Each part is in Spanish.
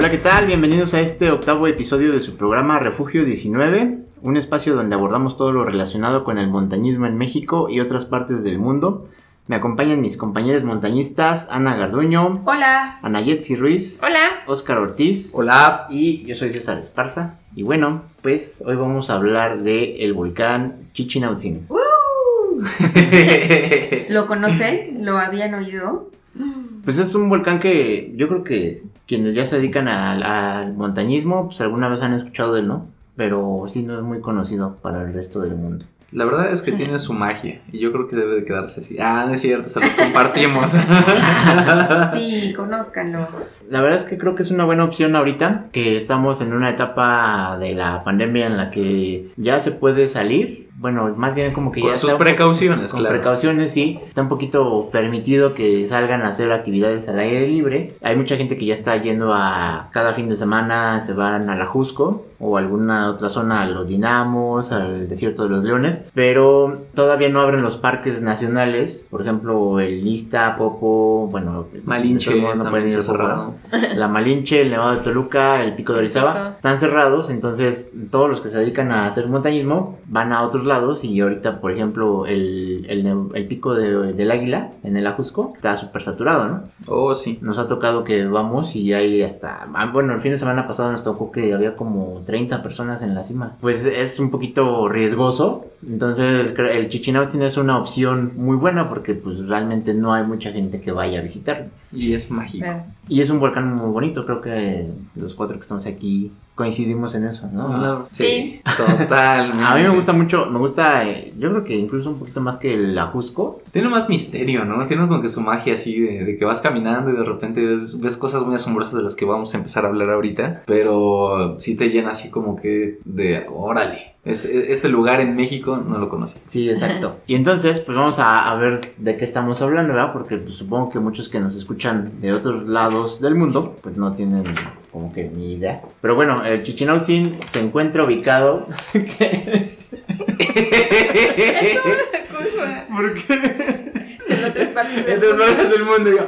Hola, ¿qué tal? Bienvenidos a este octavo episodio de su programa Refugio 19, un espacio donde abordamos todo lo relacionado con el montañismo en México y otras partes del mundo. Me acompañan mis compañeros montañistas Ana Garduño, Hola. Ana Yetzi Ruiz, Hola. Oscar Ortiz Hola. y yo soy César Esparza. Y bueno, pues hoy vamos a hablar de el volcán Chichinautzin. ¿Lo conocen? ¿Lo habían oído? Pues es un volcán que yo creo que quienes ya se dedican al, al montañismo, pues alguna vez han escuchado de él, ¿no? Pero sí no es muy conocido para el resto del mundo. La verdad es que tiene su magia y yo creo que debe de quedarse así. Ah, no es cierto, se los compartimos. Sí, conózcanlo. La verdad es que creo que es una buena opción ahorita, que estamos en una etapa de la pandemia en la que ya se puede salir. Bueno, más bien como que ya Con sus está un po- precauciones, Con claro. precauciones, sí. Está un poquito permitido que salgan a hacer actividades al aire libre. Hay mucha gente que ya está yendo a cada fin de semana, se van a la Jusco o alguna otra zona, a los Dinamos, al Desierto de los Leones. Pero todavía no abren los parques nacionales. Por ejemplo, el Lista, Popo, bueno, Malinche no también pueden ir está Popo, cerrado. La Malinche, el Nevado de Toluca, el Pico de Orizaba están cerrados, entonces todos los que se dedican a hacer montañismo van a otros lados y ahorita, por ejemplo, el, el Pico de- del Águila en el Ajusco está súper saturado, ¿no? Oh, sí. Nos ha tocado que vamos y hay hasta... ah, Bueno, el fin de semana pasado nos tocó que había como 30 personas en la cima. Pues es un poquito riesgoso, entonces el Chichinautzin es una opción muy buena porque pues realmente no hay mucha gente que vaya a visitarlo. Y es mágico. Y es un volcán muy bonito, creo que los cuatro que estamos aquí coincidimos en eso, ¿no? Ah, Sí. totalmente. A mí me gusta mucho, me gusta, eh, yo creo que incluso un poquito más que el Ajusco. Tiene más misterio, ¿no? Tiene como que su magia así de, de que vas caminando y de repente ves, ves cosas muy asombrosas de las que vamos a empezar a hablar ahorita. Pero sí te llena así como que de, órale, este, este lugar en México no lo conocí. Sí, exacto. Y entonces, pues vamos a, a ver de qué estamos hablando, ¿verdad? Porque pues, supongo que muchos que nos escuchan de otros lados del mundo, pues no tienen como que ni idea. Pero bueno, el Chichinautzin se encuentra ubicado... ¿Por qué? Partes del En mundo. del mundo, yo...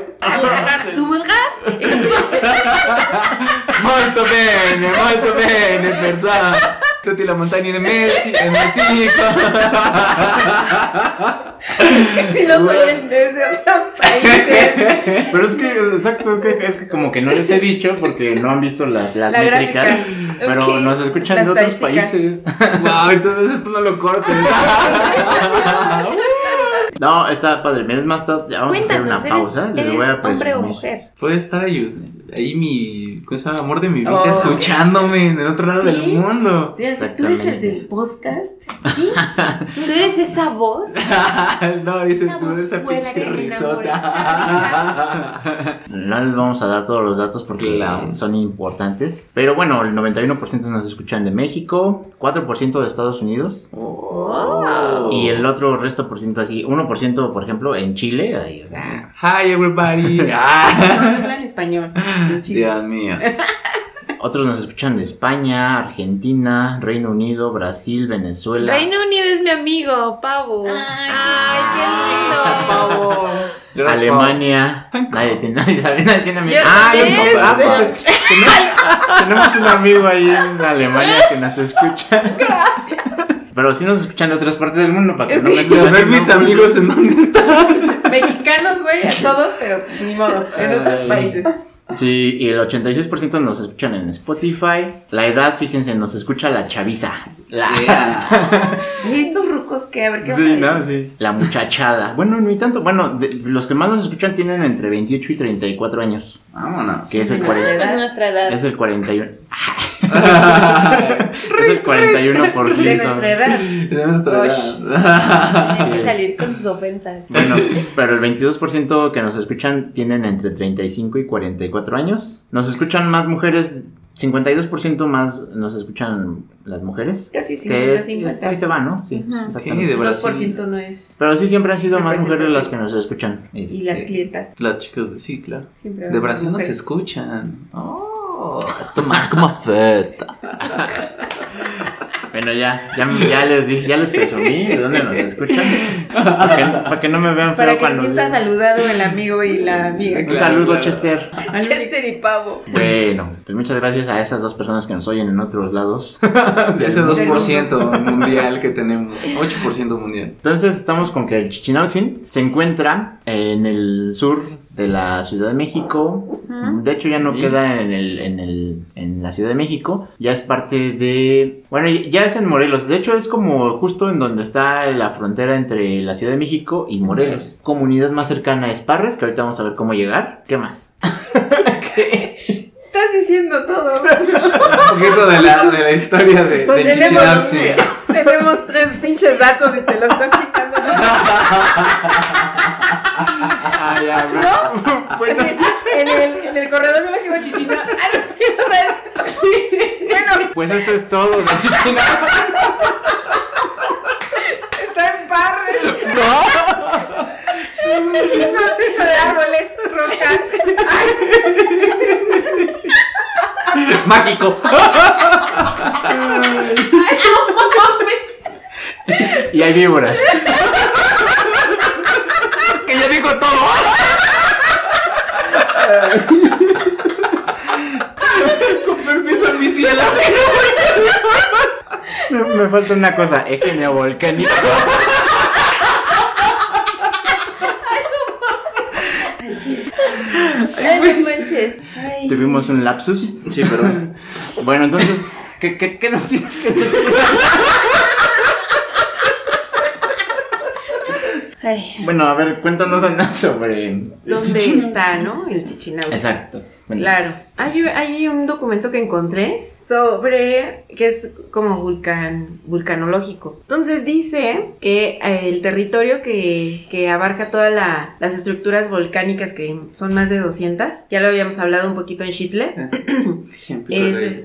Zurga. Molto bene, molto bene, persona. Tutti la montagna de Messi, de México. Si los oyen desde otros países. Pero es que, exacto, es que, es que como que no les he dicho porque no han visto las, las La métricas. gráfica. Pero nos escuchan Las de otros países. wow, entonces esto no lo cortes. No, está padre. Es más, ya vamos a hacer una pausa. ¿eres, Les eres voy a hombre o presumir. mujer? Puede estar ahí, ahí mi ¿cómo se llama? amor de mi vida, Oh, escuchándome en el otro lado Sí. del mundo. Sí, así, ¿Tú eres el del podcast? ¿Sí? ¿Tú eres esa voz? no, dices Esa tú, voz esa pinche risota. No les vamos a dar todos los datos porque Claro. son importantes. Pero bueno, el 91% nos escuchan de México, 4% de Estados Unidos. Oh. Y el otro resto por ciento así, 1% por ejemplo en Chile. ahí, o sea, Hi everybody. No, Ah. hablan español. En Chile. Dios mío. Otros nos escuchan de España, Argentina, Reino Unido, Brasil, Venezuela. Reino Unido es mi amigo, Pavo. Ay, qué lindo. Gracias, Alemania. Nadie tiene, nadie sabe, nadie tiene amigos. Yo Ah, también. Ah, pues, tenemos, tenemos un amigo ahí en Alemania que nos escucha. Gracias. Pero sí nos escuchan de otras partes del mundo para que no me estén A ver mis amigos en dónde están. Mexicanos, güey, a todos, pero ni modo, en otros países. Sí, y el 86% nos escuchan en Spotify. La edad, fíjense, nos escucha la chaviza. La, ¿Y estos rucos qué? A ver, ¿qué Sí, no, sí. La muchachada. Bueno, ni tanto. Bueno, de- los que más nos escuchan tienen entre 28 y 34 años. Vámonos. Que es el Sí, 40. nuestra Es edad. nuestra edad. Es el 41. es el 41%. De nuestra edad. De nuestra edad. Tiene que Sí. salir con sus ofensas. Bueno, pero el 22% que nos escuchan tienen entre 35 y 44 años. Nos escuchan más mujeres, 52% más nos escuchan las mujeres. Casi Que es, 50-50. ahí se va, ¿no? Sí, exactamente. De Brasil. 2% no es. Pero sí siempre han sido más mujeres las que nos escuchan. Y Este, las clientas. Las chicas de sí, claro. Siempre De Brasil nos escuchan. Oh, esto más como festa. Bueno, ya, ya, ya les dije, ya les presumí de dónde nos escuchan. Para que, para que no me vean feo Para que cuando. sienta saludado el amigo y la amiga. Un Claro, saludo, claro. Chester. Chester y pavo. Bueno, pues muchas gracias a esas dos personas que nos oyen en otros lados. De ese 2% mundial que tenemos. 8% mundial. Entonces estamos con que el Chichinautzin se encuentra en el sur de la Ciudad de México. De hecho ya no queda en el, en el en la Ciudad de México. Ya es parte de bueno ya es en Morelos. De hecho es como justo en donde está la frontera entre la Ciudad de México y Morelos. Comunidad más cercana es Parres, que ahorita vamos a ver cómo llegar. ¿Qué más? Estás diciendo todo. Un poquito de la, de la historia de, Estoy- tenemos-. Tenemos tres pinches datos y te lo estás chicando. Ya, ¿No? Pues, Así, en, el, en el corredor chichina. No, o sea, Bueno, pues eso es todo de Chichinautzin. está en Parres. Un chingo de árboles, rocas. Mágico. Y hay víboras. que ya dijo todo. Con permiso, mis cielos. Me, me falta una cosa, eje neovolcánico. Ay, no manches. Ay. Tuvimos un lapsus. Sí, pero. Bueno, entonces, ¿qué, qué, qué nos tienes que decir? Ay. Bueno, a ver, cuéntanos nada sobre. ¿Dónde está, no? El Chichinautzin. Exacto. Claro. Hay, hay un documento que encontré sobre que es como vulcan, vulcanológico. Entonces dice que eh, el territorio que, que abarca todas la- las estructuras volcánicas, que son más de 200, ya lo habíamos hablado un poquito en Chitle,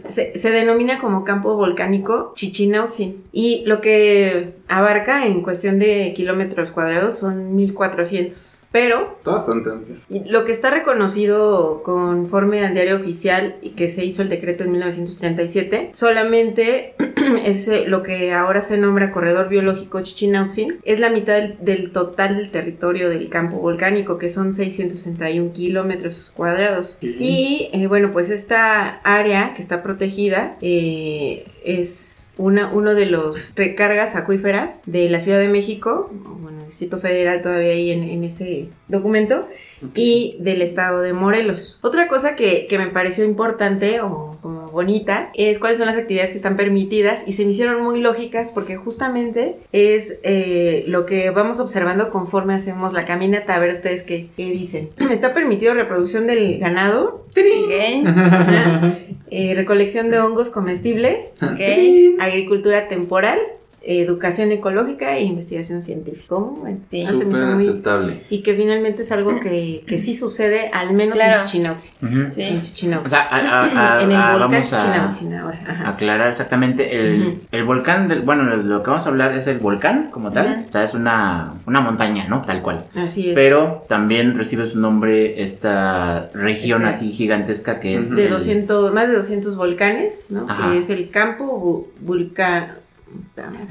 se, se denomina como campo volcánico Chichinautzin. Y lo que abarca en cuestión de kilómetros cuadrados son 1400. Pero Está bastante amplio. Lo que está reconocido conforme al diario oficial y que se hizo el decreto en 1937, solamente es eh, lo que ahora se nombra corredor biológico Chichinautzin, es la mitad del, del total del territorio del campo volcánico, que son 661 kilómetros cuadrados. Y eh, bueno, pues esta área que está protegida eh, es... Una, uno de los recargas acuíferas de la Ciudad de México, bueno, el Distrito Federal todavía ahí en, en ese documento, y del estado de Morelos. Otra cosa que, que me pareció importante o como bonita es cuáles son las actividades que están permitidas y se me hicieron muy lógicas porque justamente es eh, lo que vamos observando conforme hacemos la caminata. A ver ustedes qué, qué dicen. Está permitido reproducción del ganado, eh, recolección de hongos comestibles, Ok. agricultura temporal, educación ecológica e investigación científica. ¿Cómo? Bueno, Sí. no Súper hizo muy- aceptable. y que finalmente es algo que, que sí sucede, al menos Claro. en Chichinautzin. Ujú. En Sí. Chichinautzin. O sea, a- a- a- en el a- volcán vamos ahora. Ajá. aclarar exactamente. El, el volcán, del, bueno, de lo que vamos a hablar es el volcán como tal. O sea, es una, una montaña, ¿no? Tal cual. Así es. Pero también recibe su nombre esta región Este- así gigantesca que es de el- 200, más de 200 volcanes, ¿no? Ajá. Que es el campo vulcán.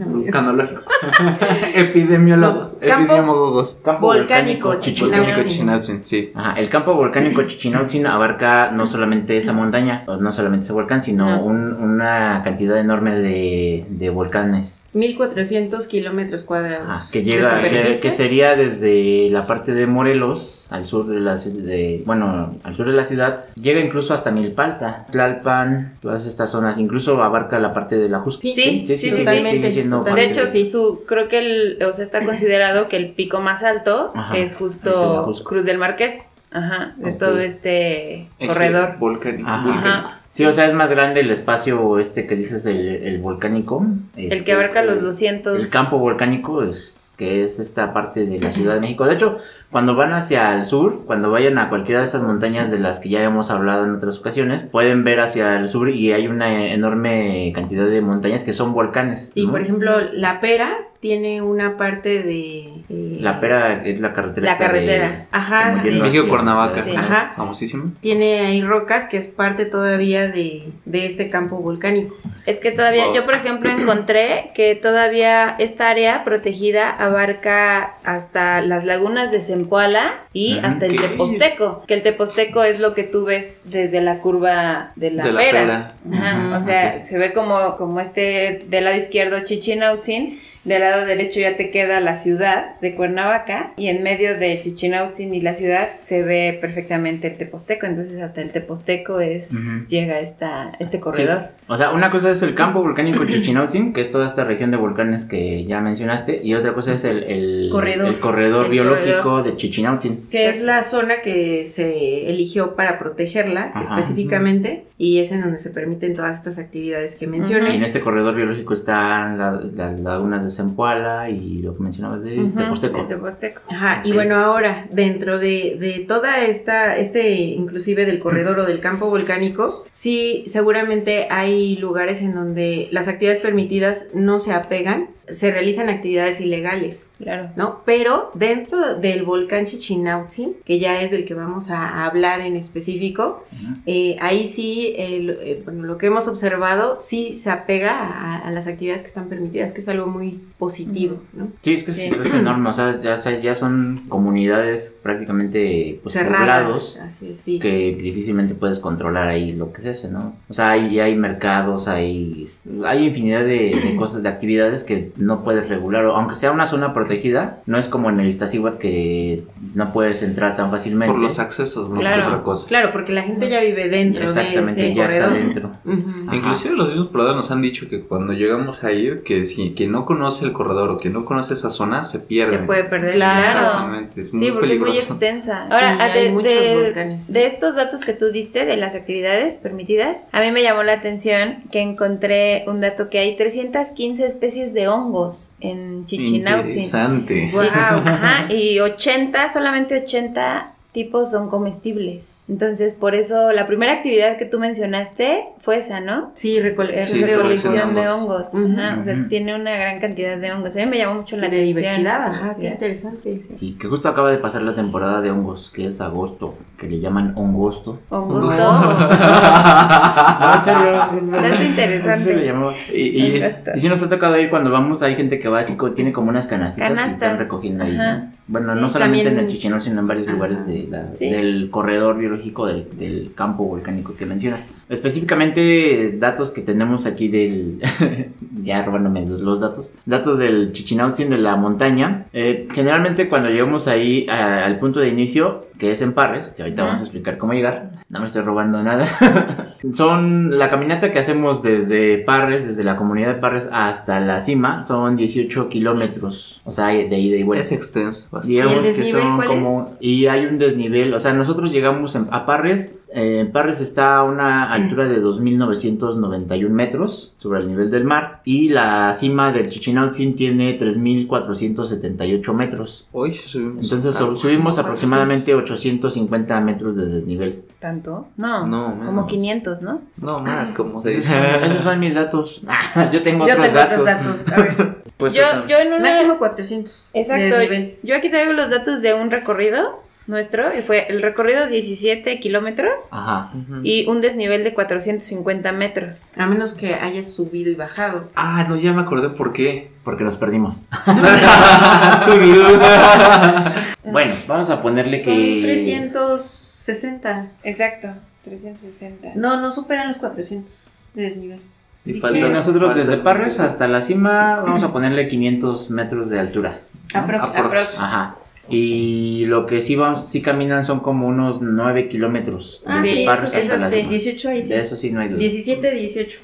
Vulcanológico. Epidemiólogos. Campo- Epidemiólogos. campo volcánico Volcánico Chichinautzin. Chichinautzin, sí. Ajá, el campo volcánico Chichinautzin abarca no solamente esa montaña, o no solamente ese volcán, sino No. un- una cantidad enorme de, de volcanes. 1400 kilómetros cuadrados. Ajá, que de llega, que, que sería desde la parte de Morelos, al sur de la de, bueno, al sur de la ciudad, llega incluso hasta Milpalta, Tlalpan, todas estas zonas, incluso abarca la parte de la Jusco. Sí, Sí, sí, sí, sí. Totalmente. De hecho, sí, su, creo que el, o sea, está considerado que el pico más alto Ajá, es justo. Cruz del Marqués. Ajá, de todo este Eje corredor. Volcánico. Ajá. volcánico. Ajá. Sí, o sea, es más grande el espacio este que dices, el, el volcánico. El este, que abarca los el- 200. El campo volcánico es que es esta parte de la Ciudad de México. De hecho, cuando van hacia el sur, cuando vayan a cualquiera de esas montañas de las que ya hemos hablado en otras ocasiones, pueden ver hacia el sur y hay una enorme cantidad de montañas que son volcanes. Sí, ¿no? por ejemplo, La Pera tiene una parte de... eh, La pera es la carretera. La de- carretera. Ajá, sí. México Cuernavaca, Sí. ¿no? Ajá. famosísimo. Tiene ahí rocas que es parte todavía de, de este campo volcánico. Es que todavía, yo por ejemplo encontré que todavía esta área protegida abarca hasta las lagunas de Zempoala y Ujú. hasta el. Teposteco, que el Teposteco es lo que tú ves desde la curva de la, De la pera. pera. Ajá, Ujú. o sea, se ve como, como este del lado izquierdo Chichinautzin, del lado derecho ya te queda la ciudad de Cuernavaca y en medio de Chichinautzin y la ciudad se ve perfectamente el Teposteco, entonces hasta el Teposteco es llega esta este Sí. O sea, una cosa es el campo volcánico Chichinautzin, que es toda esta región de volcanes que ya mencionaste, y otra cosa es el, el Corredor. el corredor El biológico corredor. de Chichinautzin. Que es la zona que se eligió para protegerla Ajá. específicamente y es en donde se permiten todas estas actividades que Y mencioné. en este corredor biológico están la- las lagunas de Zempoala y lo que mencionabas de Ujú, Teposteco. el Teposteco. Ajá, y bueno, ahora, dentro de, de toda esta, este, inclusive del corredor o del campo volcánico, sí, seguramente hay lugares en donde las actividades permitidas no se apegan, se realizan actividades ilegales, Claro. ¿no? Pero dentro del volcán Chichinautzin, que ya es del que vamos a hablar en específico, Ujú. eh, ahí sí, eh, bueno, lo que hemos observado, sí se apega a, a las actividades que están permitidas, que es algo muy positivo, ¿no? Sí, es que es, Sí. es enorme, o sea, ya, ya son comunidades prácticamente pues, Cerradas, poblados así es, sí. que difícilmente puedes controlar ahí lo que se hace, ¿no? O sea, hay, hay mercados, hay, hay infinidad de, de cosas, de actividades que no puedes regular, o aunque sea una zona protegida, no es como en el Iztaccíhuatl que no puedes entrar tan fácilmente. Por los accesos, más Claro. que otra cosa. Claro, porque la gente ya vive dentro Exactamente, de ese ya está corredor. dentro. Ujú. Ajá. Inclusive los mismos pobladores nos han dicho que cuando llegamos a ir, que si quien no conoce el corredor o quien no conoce esa zona, se pierde. Se puede perder, Claro. Exactamente, es muy Sí, porque es muy peligroso. extensa. Ahora, Y ah, hay de, muchos de- volcanes. de estos datos que tú diste de las actividades permitidas, a mí me llamó la atención que encontré un dato que hay 315 especies de hongos en Chichinautzin. Interesante. Guau. Ajá, y 80, solamente 80 tipos son comestibles. Entonces, por eso la primera actividad que tú mencionaste fue esa, ¿no? Sí, recolección Sí, de recolección de hongos. Ujú. Ajá, o sea, Ujú. tiene una gran cantidad de hongos. A mí me llamó mucho la de atención. diversidad, ajá, Sí. qué interesante. Sí, que justo acaba de pasar la temporada de hongos, que es agosto, que le llaman hongosto. Hongosto. No, en serio, es verdad. Dato interesante. Se le llamaba. Y, y, y sí nos ha tocado ir cuando vamos, hay gente que va así, tiene como unas canastitas y están Canastas. recogiendo ahí. Ajá. ¿no? Bueno, Sí, no solamente en el Chichinau, sino en varios Ajá. lugares de la- Sí. del corredor biológico del, del campo volcánico que mencionas. Específicamente, datos que tenemos aquí del. ya robándome los datos. Datos del Chichinautzin de la montaña. Eh, generalmente, cuando llegamos ahí a- al punto de inicio, que es en Parres, que ahorita Ujú. vamos a explicar cómo llegar, no me estoy robando nada. son la caminata que hacemos desde Parres, desde la comunidad de Parres hasta la cima, son 18 kilómetros. O sea, de ida y vuelta. Es extenso. bastante. Digamos ¿Y el que desnivel son cuál como y hay un desnivel, o sea, nosotros llegamos en- a Parres, eh, Parres está a una altura de 2.991 metros sobre el nivel del mar y la cima del Chichinautzin tiene 3.478 metros. Uy, subimos. Entonces sub- subimos aproximadamente 850 metros de desnivel. ¿Tanto? No. No, como menos. 500, ¿no? No, más, como se Esos dice. son, esos son mis datos. Yo tengo Yo otros tengo datos. otros datos. A ver, Pues, yo, yo en una... máximo 400. de Exacto. Yo aquí traigo los datos de un recorrido nuestro y fue el recorrido 17 kilómetros Ajá. Y un desnivel de 450 metros. A menos que hayas subido y bajado. Ah, no, ya me acordé por qué. Porque nos perdimos. bueno, vamos a ponerle Son que 360. Exacto, 360. No, no superan los 400 de desnivel. Y Sí, falta- nosotros falta- desde Parres hasta la cima vamos a ponerle 500 metros de altura. Aprox. Aprox. Aprox. Ajá. Y lo que sí vamos, sí caminan son como unos 9 kilómetros. Ah, desde sí, Parres eso, hasta eso la sí. cima. 18 ahí sí. De eso sí no hay duda. 17, 18.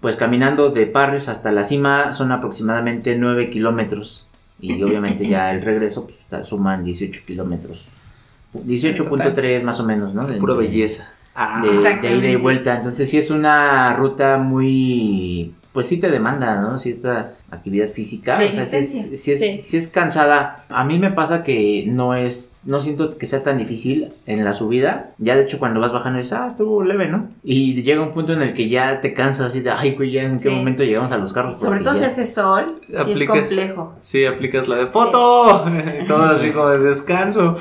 Pues caminando de Parres hasta la cima son aproximadamente 9 kilómetros. Y obviamente ya el regreso pues, suman 18 kilómetros. 18.3 más o menos, ¿no? De- Pura de- belleza. Ah, de, de ida y vuelta. Entonces sí es una ruta muy pues sí te demanda, ¿no? Cierta actividad física. Sí, o sea, sí, es- sí es, Sí. sí es cansada. A mí me pasa que no es, no siento que sea tan difícil en la subida. Ya de hecho cuando vas bajando dices, ah, estuvo leve, ¿no? Y llega un punto en el que ya te cansas así de, ay, güey, ya en qué momento llegamos a los carros. Sobre todo si hace sol, sí es complejo. Sí, aplicas la de foto. Y todo así como de descanso.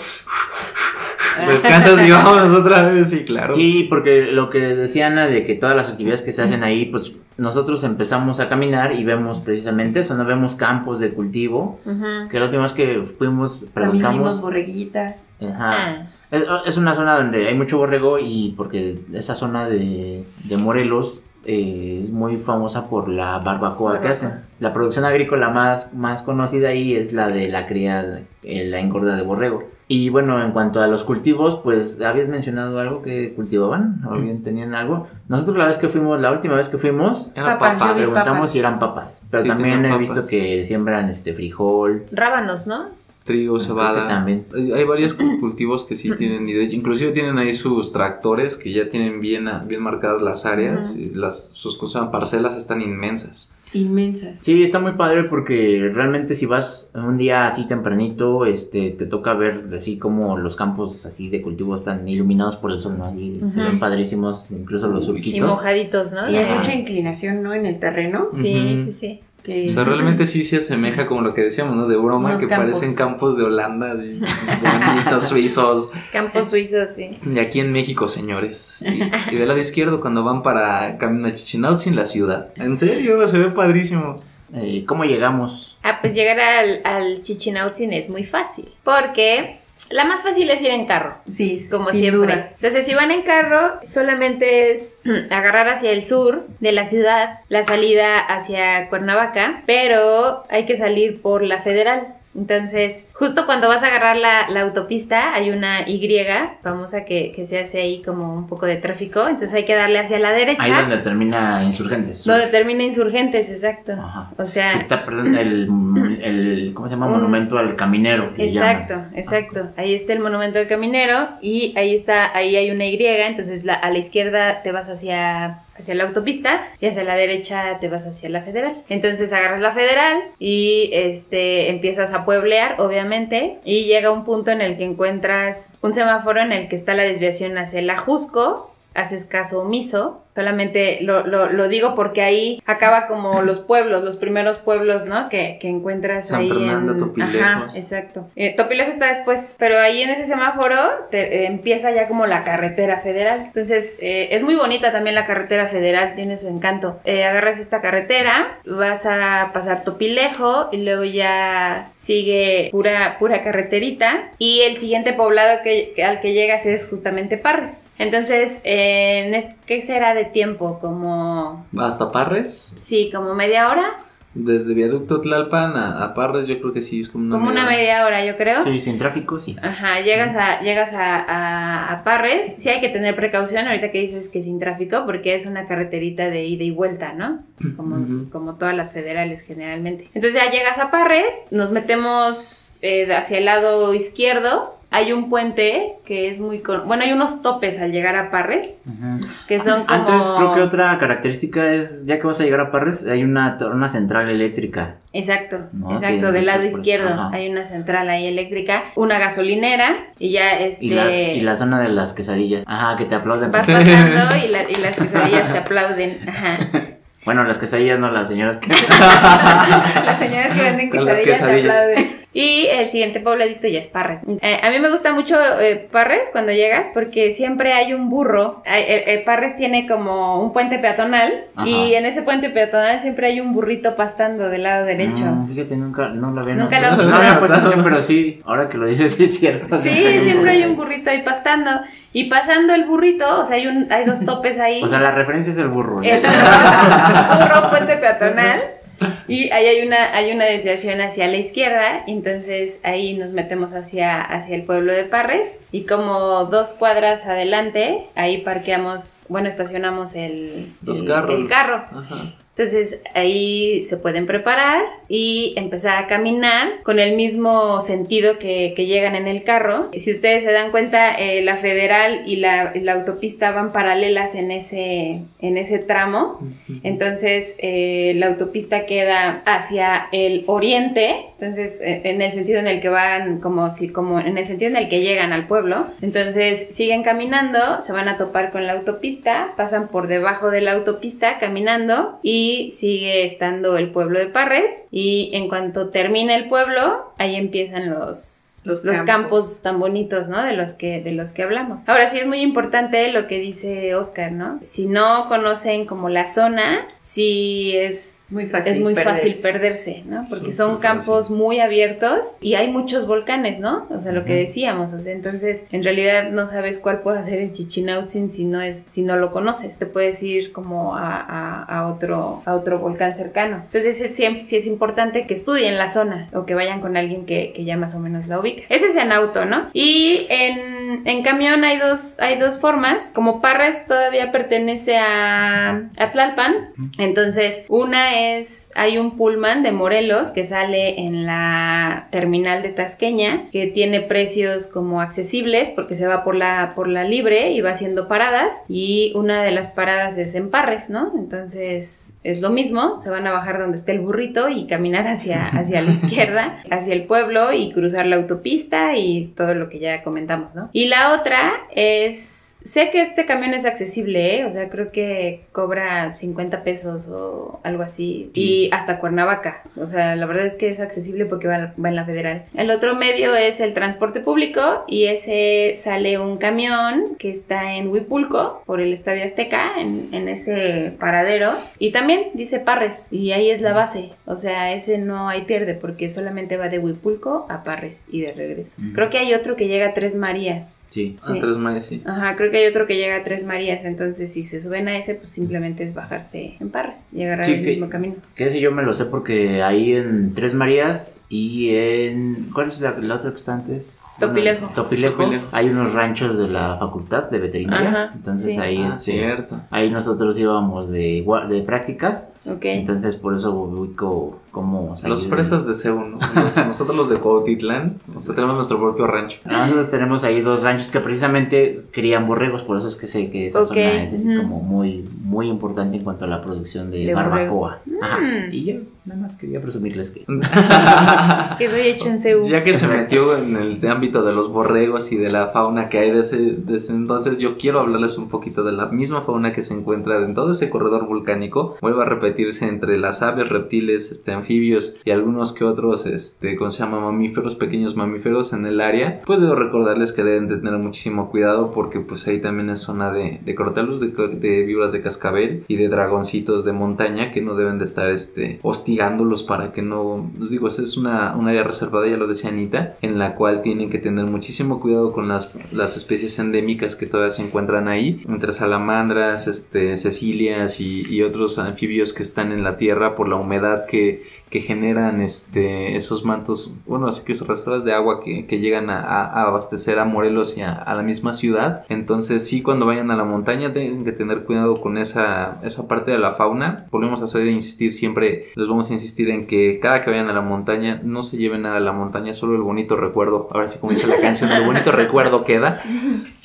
Descansas y vámonos otra vez, sí, claro. Sí, porque lo que decía Ana de que todas las actividades que se hacen ahí, pues nosotros empezamos a caminar y vemos precisamente eso, no vemos campos de cultivo, Ujú. que la última vez que fuimos También vimos preguntamos... borreguitas. Ajá. Ah. Es, es una zona donde hay mucho borrego y porque esa zona de, de Morelos eh, es muy famosa por la barbacoa que Barbacoa. hacen. La producción agrícola más, más conocida ahí es la de la cría, eh, la engorda de borrego. Y bueno, en cuanto a los cultivos, pues habías mencionado algo que cultivaban, o bien tenían algo. Nosotros la vez que fuimos, la última vez que fuimos, Era Papas, preguntamos papas. si eran papas. Pero Sí, también he visto que siembran este frijol. Rábanos, ¿no? Trigo, cebada. también. Hay hay varios cu- cultivos que sí tienen, inclusive tienen ahí sus tractores que ya tienen bien, bien marcadas las áreas. Y las, sus parcelas están inmensas. Inmensas. Sí, está muy padre porque realmente si vas un día así tempranito, este, te toca ver así como los campos así de cultivo están iluminados por el sol, ¿no? Así se ven padrísimos, incluso los surquitos. mojaditos, ¿no? Y hay mucha inclinación, ¿no? En el terreno. Sí, sí, sí. Que... O sea, realmente sí se asemeja como lo que decíamos, ¿no? De broma, Unos que campos. parecen campos de Holanda, así, bonitos, suizos. Campos suizos, sí. Y aquí en México, señores. Y, y del lado izquierdo, cuando van para Camino a Chichinautzin, la ciudad. En serio, se ve padrísimo. Eh, ¿Cómo llegamos? Ah, pues llegar al, al Chichinautzin es muy fácil. Porque la más fácil es ir en carro. Sí, Como siempre. duda. Entonces, si van en carro, solamente es agarrar hacia el sur de la ciudad, la salida hacia Cuernavaca, pero hay que salir por la federal. Entonces, justo cuando vas a agarrar la, la autopista, hay una Y famosa que, que se hace ahí como un poco de tráfico. Entonces hay que darle hacia la derecha. Ahí donde termina Insurgentes. donde termina Insurgentes, exacto. Ajá. O sea, Que está perdón, el, el ¿cómo se llama? Un- Monumento al caminero. le llaman. Exacto, exacto. Ahí está el monumento del caminero y ahí está, ahí hay una Y, entonces la- a la izquierda te vas hacia, hacia la autopista y hacia la derecha te vas hacia la federal. Entonces agarras la federal y este empiezas a pueblear, obviamente, y llega un punto en el que encuentras un semáforo en el que está la desviación hacia el Ajusco. Haces caso omiso, solamente lo, lo, lo digo porque ahí acaba como los pueblos, los primeros pueblos, ¿no? Que, que encuentras San ahí Fernando, en... Topilejos. Ajá, Exacto. Eh, Topilejo está después, pero ahí en ese semáforo te, eh, empieza ya como la carretera federal. Entonces, eh, es muy bonita también la carretera federal, tiene su encanto. Eh, agarras esta carretera, vas a pasar Topilejo y luego ya sigue pura, pura carreterita. Y el siguiente poblado que, al que llegas es justamente Parres. Entonces, eh, en este- ¿qué será de tiempo? Como... Hasta Parres, Sí, como media hora. desde Viaducto Tlalpan a, a Parres, yo creo que sí, es como una Como una media- media hora, yo creo. Sí, sin tráfico, sí. Ajá, llegas a, llegas a, a- a Parres, sí hay que tener precaución ahorita que dices que sin tráfico, porque es una carreterita de ida y vuelta, ¿no? Como, como todas las federales generalmente. Entonces ya llegas a Parres, nos metemos eh, hacia el lado izquierdo, hay un puente que es muy... con- Bueno, hay unos topes al llegar a Parres, que son como... Antes creo que otra característica es, ya que vas a llegar a Parres, hay una, una central eléctrica. Exacto, No, exacto, del lado izquierdo ajá. hay una central ahí eléctrica, una gasolinera y ya este... Y, la, y la zona de las quesadillas. Ajá, que te aplauden. Vas pasando y, la- y las quesadillas te aplauden. Ajá. Bueno, las quesadillas no, las señoras que... Las señoras que venden Con las quesadillas, te quesadillas. aplauden. Y el siguiente pobladito ya es Parres. Eh, a mí me gusta mucho eh, Parres cuando llegas porque siempre hay un burro. Eh, eh, Parres tiene como un puente peatonal Ajá. y en ese puente peatonal siempre hay un burrito pastando del lado derecho. Mm, fíjate, nunca, no lo había Nunca notado. lo No, visto. no, pues, atención, pero sí, ahora que lo dices, sí es cierto. Sí, siempre hay un burrito. burrito ahí pastando. Y pasando el burrito, o sea, hay, un, hay dos topes ahí. O sea, la referencia es el burro. ¿no? El burro, burro, puente peatonal. Y ahí hay una, hay una desviación hacia la izquierda, entonces ahí nos metemos hacia, hacia el pueblo de Parres y como dos cuadras adelante, ahí parqueamos, bueno, estacionamos el, Los el- carros. el carro. Ajá. Entonces ahí se pueden preparar y empezar a caminar con el mismo sentido que, que llegan en el carro. Si ustedes se dan cuenta, eh, la federal y la, la, autopista van paralelas en ese, en ese tramo. Entonces eh, la autopista queda hacia el oriente, entonces eh, en el sentido en el que van, como si, como en el sentido en el que llegan al pueblo. Entonces siguen caminando, se van a topar con la autopista, pasan por debajo de la autopista caminando y sigue estando el pueblo de Parres. Y en cuanto termina el pueblo, ahí empiezan los los, campos. tan bonitos, ¿no? De los que de los que hablamos. Ahora sí es muy importante lo que dice Oscar, ¿no? Si no conocen como la zona, sí es muy fácil es muy perderse. fácil perderse, ¿no? Porque son campos muy abiertos y hay muchos volcanes, ¿no? O sea, lo que decíamos, o sea, entonces en realidad no sabes cuál puedes hacer en Chichinautzin si no es si no lo conoces. Te puedes ir como a, a, a otro a otro volcán cercano. Entonces es, siempre sí es importante que estudien la zona o que vayan con alguien que, que ya más o menos la Ese es en auto, ¿no? Y en, en camión hay dos, hay dos formas. Como Parras todavía pertenece a, a Tlalpan, entonces una es, hay un pullman de Morelos que sale en la terminal de Tasqueña, que tiene precios como accesibles porque se va por la, por la libre y va haciendo paradas. Y una de las paradas es en Parres, ¿no? Entonces es lo mismo, se van a bajar donde esté el burrito y caminar hacia, hacia la izquierda, hacia el pueblo y cruzar la autopista y todo lo que ya comentamos, ¿no? Y la otra es, sé que este camión es accesible, ¿eh? o sea, creo que cobra 50 pesos o algo así y hasta Cuernavaca, o sea, la verdad es que es accesible porque va, va en la federal. El otro medio es el transporte público y ese sale un camión que está en Huipulco por el Estadio Azteca, en, en ese paradero y también dice Parres y ahí es la base, o sea, ese no hay pierde porque solamente va de Huipulco a Parres y de regreso. Mm. Creo que hay otro que llega a Tres Marías. Sí. Ah, Tres Marías, sí. Ajá, creo que hay otro que llega a Tres Marías, entonces si se suben a ese, pues simplemente es bajarse en Parras y agarrar Sí, el que- mismo camino. Que ese yo me lo sé porque ahí en Tres Marías y en... ¿Cuál es la, la otra que está antes? Topilejo. Topilejo. Topilejo. Hay unos ranchos de la facultad de veterinaria. Ajá, entonces sí. ahí Ah, este, cierto. Ahí nosotros íbamos de, de prácticas. Ok. Entonces por eso ubico como... salir Los fresas de CEU, ¿no? Los- nosotros los de Cuautitlán, nosotros tenemos nuestro propio rancho. Nosotros tenemos ahí dos ranchos que precisamente crían borregos, por eso es que sé que esa zona es así como muy, muy importante en cuanto a la producción de, De barbacoa. Ajá. Mm. Y yo nada más quería presumirles que... Que soy hecho en CEU. Ya que se metió en el ámbito de los borregos y de la fauna que hay desde, desde entonces, yo quiero hablarles un poquito de la misma fauna que se encuentra en todo ese corredor volcánico. Vuelve a repetirse entre las aves, reptiles, este, anfibios y algunos que otros, este, ¿cómo se llama? Mamíferos, pequeños mamíferos en el área. Pues debo recordarles que deben de tener muchísimo cuidado porque pues ahí también es zona de, de crotalus, de, de víboras de cascabel y de dragoncitos de montaña que no deben de estar este, hostigándolos para que no, digo, es una, un área reservada, ya lo decía Anita, en la cual tienen que tener muchísimo cuidado con las, las especies endémicas que todavía se encuentran ahí, entre salamandras, este, cecilias y otros anfibios que están en la tierra por la humedad que, que generan este, esos mantos, bueno, así que son reservas de agua que, que llegan a, a- a abastecer a Morelos y a, a la misma ciudad. Entonces, sí, cuando vayan a la montaña, tienen que tener cuidado con esa, esa parte de la fauna. Volvemos a hacer insistir siempre, les vamos a insistir en que cada que vayan a la montaña, no se lleven nada a la montaña, solo el bonito recuerdo. Ahora sí, como dice la canción, el bonito recuerdo queda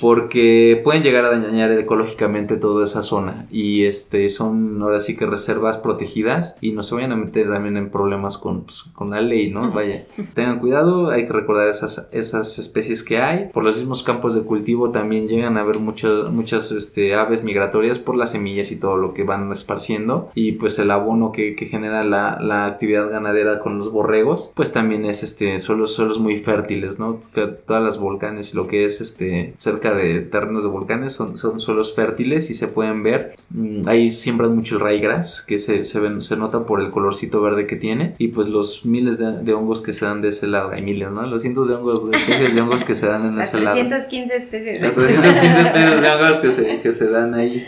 porque pueden llegar a dañar ecológicamente toda esa zona y este son ahora sí que reservas protegidas y no se vayan a meter también en problemas con, pues, con la ley, ¿no? Vaya, tengan cuidado, hay que recordar esas, esas especies que hay. Por los mismos campos de cultivo también llegan a haber muchas muchas este, aves migratorias por las semillas y todo lo que van esparciendo y pues el abono que, que genera la, la actividad ganadera con los borregos pues también es este suelos, suelos muy fértiles, ¿no? Todas las volcanes y lo que es este cerca de terrenos de volcanes son, son suelos fértiles y se pueden ver. Mm, ahí siembran mucho el ryegrass que se, se, ven- se nota por el colorcito verde que tiene y pues los miles de, de hongos que se dan de ese lado. Hay miles, ¿no? Los cientos de hongos, de especies de hongos que se dan en ese lado. 315 especies. Las 315 especies de hongos que se, que se dan ahí.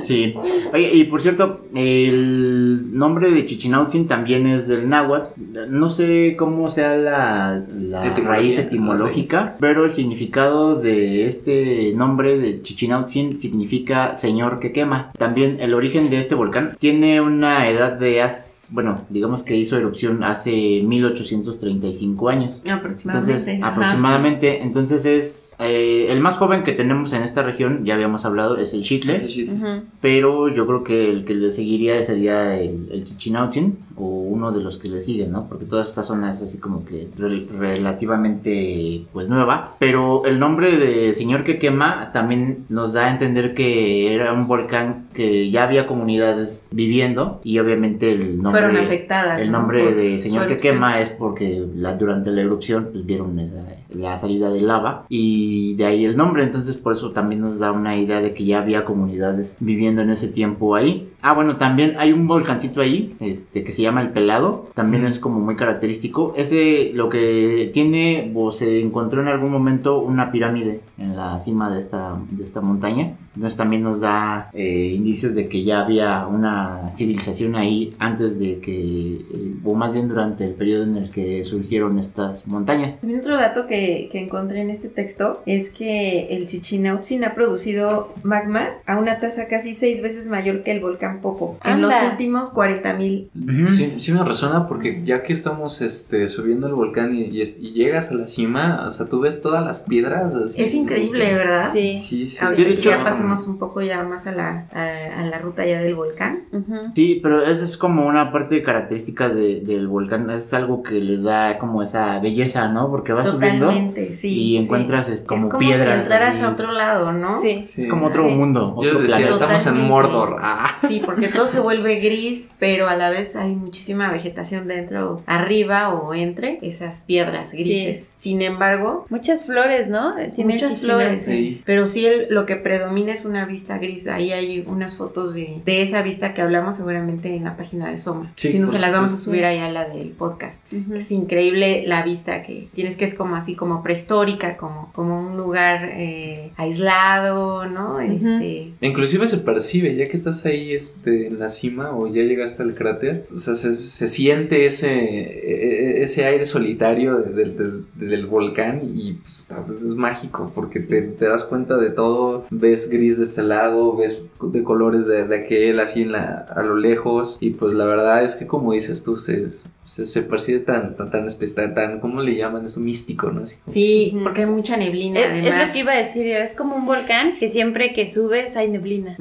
Sí. Oye, y por cierto, el nombre de Chichinautzin también es del náhuatl. No sé cómo sea la, la Etimología, raíz la etimológica, pero el significado de este nombre de Chichinautzin significa señor que quema. También el origen de este volcán tiene una edad de, haz- bueno, digamos que hizo erupción hace 1835 años. Aproximadamente. Entonces, ajá. aproximadamente, entonces es eh, el más joven que tenemos en esta región, ya habíamos hablado, es el Chitle. Ese shit. Ujú. Pero yo creo que el que le seguiría sería el, el Chichinautzin o uno de los que le siguen, ¿no? Porque toda esta zona es así como que rel- relativamente pues nueva. Pero el nombre de Señor que quema también nos da a entender que era un volcán que ya había comunidades viviendo y obviamente el nombre... Fueron afectadas. El ¿no? nombre Por de Señor que quema es porque la- durante la erupción pues vieron esa- la salida de lava y de ahí el nombre, entonces por eso también nos da una idea de que ya había comunidades viviendo en ese tiempo ahí. Ah, bueno, también hay un volcancito ahí, este, que se llama El Pelado, también es como muy característico. Ese lo que tiene o se encontró en algún momento una pirámide en la cima de esta, de esta montaña, entonces también nos da eh, indicios de que ya había una civilización ahí antes de que, eh, o más bien durante el periodo en el que surgieron estas montañas. También otro dato que, que encontré en este texto es que el Chichinautzin ha producido magma a una tasa casi seis veces mayor que el volcán Popo en los últimos 40 mil. Sí, sí me resuena porque ya que estamos este, subiendo el volcán y, y y llegas a la cima, o sea, tú ves todas las piedras. así. Es increíble, ¿verdad? Sí. Sí, sí. Ahorita Sí, de hecho- ya pasemos un poco ya más a la, a, a la ruta ya del volcán. Ujú. Sí, pero eso es como una parte característica de- del volcán, es algo que le da como esa belleza, ¿no? Porque va subiendo sí. y encuentras es- Es como, como piedras. si entraras así. a otro lado, ¿no? Sí. Sí. Es como otro Sí. mundo, Yo otro les decía, planeta. estamos en. Mordor. Ah. Sí, porque todo se vuelve gris, pero a la vez hay muchísima vegetación dentro, arriba o entre esas piedras grises. Sin embargo, Muchas flores, ¿no? Tiene muchas flores. Sí. Pero sí el- lo que predomina es una vista gris. Ahí hay unas fotos de, de esa vista que hablamos seguramente en la página de Soma. Sí, si no se las vamos a supuesto. subir ahí a la del podcast. Ujú. Es increíble la vista que tienes, que es como así como prehistórica, como, como un lugar eh, aislado, ¿no? Este, Inclusive se percibe, ya que estás ahí este, en la cima o ya llegaste al cráter, o sea, se, se siente ese, e- e- ese aire solitario de- del- del- del volcán y pues, es mágico porque Sí. te, te das cuenta de todo, ves gris de este lado, ves de colores de, de aquel así en la, a lo lejos y pues la verdad es que como dices tú, se, se, se percibe tan, tan, tan especial, tan, ¿cómo le llaman eso? Místico, ¿no? Así como- sí, porque hay mucha neblina Es, además. es lo que iba a decir, es como un volcán que siempre que subes hay neblina.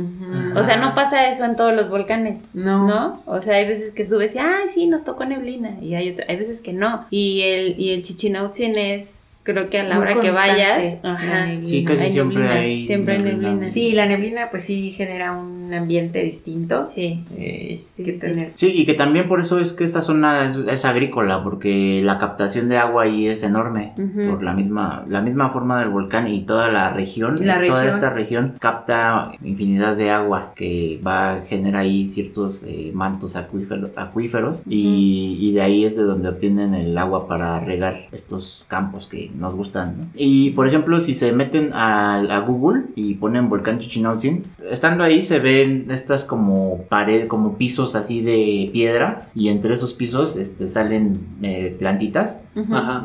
O sea, no pasa eso en todos los volcanes. No. ¿No? O sea, hay veces que subes y, ay, sí, nos tocó neblina. Y hay, hay veces que no. Y el, y el Chichinautzin es, creo que a la hora que vayas, ajá. Sí, casi Hay siempre neblina, hay. siempre hay neblina. Sí, la neblina pues sí genera un ambiente distinto. Sí. Eh, Sí, que sí, tener. Sí, y que también por eso es que esta zona es, es agrícola, porque la captación de agua ahí es enorme. Por la misma, la misma forma del volcán y toda la región, La es- toda región. esta región capta infinidad de agua que va a generar ahí ciertos eh, mantos acuíferos, acuíferos y, y de ahí es de donde obtienen el agua para regar estos campos que nos gustan. ¿no? Y por ejemplo, si se meten a, a Google y ponen volcán Chichinautzin, estando ahí se ven estas como pared, como pisos así de piedra y entre esos pisos este, salen eh, plantitas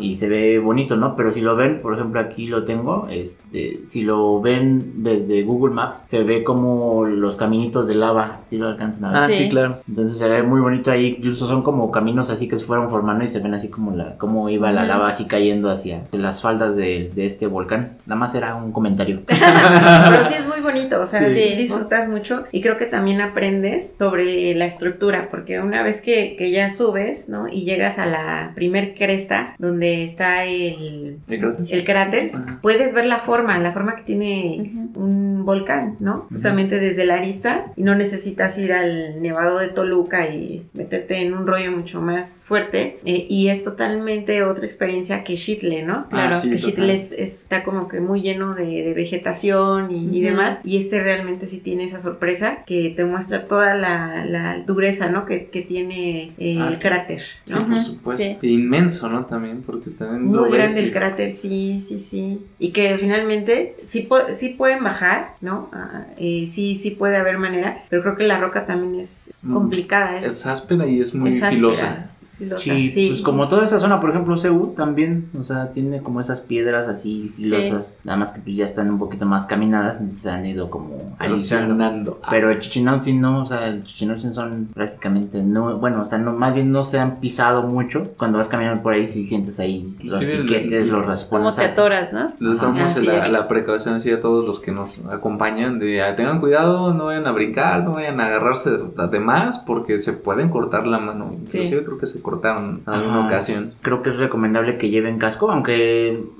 y se ve bonito, ¿no? Pero si lo ven, por ejemplo, aquí lo tengo, este, si lo ven desde Google Maps, se ve como los caminitos de lava, si lo alcanzan a ver. Ah, sí, Sí. claro. Entonces se ve muy bonito ahí, incluso son como caminos así que se fueron formando y se ven así como la, cómo iba la lava así cayendo hacia las faldas de, de este volcán. Nada más era un comentario. Pero sí es muy bonito, o sea, Sí. sí, disfrutas mucho y creo que también aprendes sobre la estructura, porque una vez que, que ya subes, ¿no? Y llegas a la primer cresta donde está el, ¿El cráter? el cráter, puedes ver la forma, la forma que tiene Ujú. un volcán, ¿no? Justamente desde la arista y no necesitas ir al Nevado de Toluca y meterte en un rollo mucho más fuerte eh, y es totalmente otra experiencia que Shitle, ¿no? Claro, Ah, sí, que es- está como que muy lleno de, de vegetación y, y Ujú. demás. Y este realmente sí tiene esa sorpresa que te muestra toda la, la dureza, ¿no? Que, que tiene eh, Ah, el cráter, Sí, ¿no? por Ujú, supuesto. sí. Inmenso, ¿no? También, porque también Muy grande y- el cráter, sí, sí, sí. Y que finalmente sí, sí pueden bajar, ¿no? Ah, eh, sí, sí puede haber manera, pero creo que la roca también es Mm, complicada. Es, Es áspera y es muy es áspera, filosa. es filosa, Sí, sí. pues como toda esa zona, por ejemplo, Seúl también, o sea, tiene como esas piedras así filosas, nada más que pues ya están un poquito más caminadas, entonces se han ido como. Erosionando. Pero el Chichinautzin no, o sea, el Chichinautzin son prácticamente no, bueno, o sea, no, más bien no se han pisado mucho. Cuando vas caminando por ahí sí sientes ahí los Sí, el- piquetes, los Como raspones. te atoras, ¿no? Les damos la, la precaución así a todos los que nos acompañan de tengan cuidado, no vayan a brincar, no vayan a agarrarse de, de más porque se pueden cortar la mano. Inclusive creo que se cortaron en alguna ocasión. Creo que es recomendable que lleven casco, aunque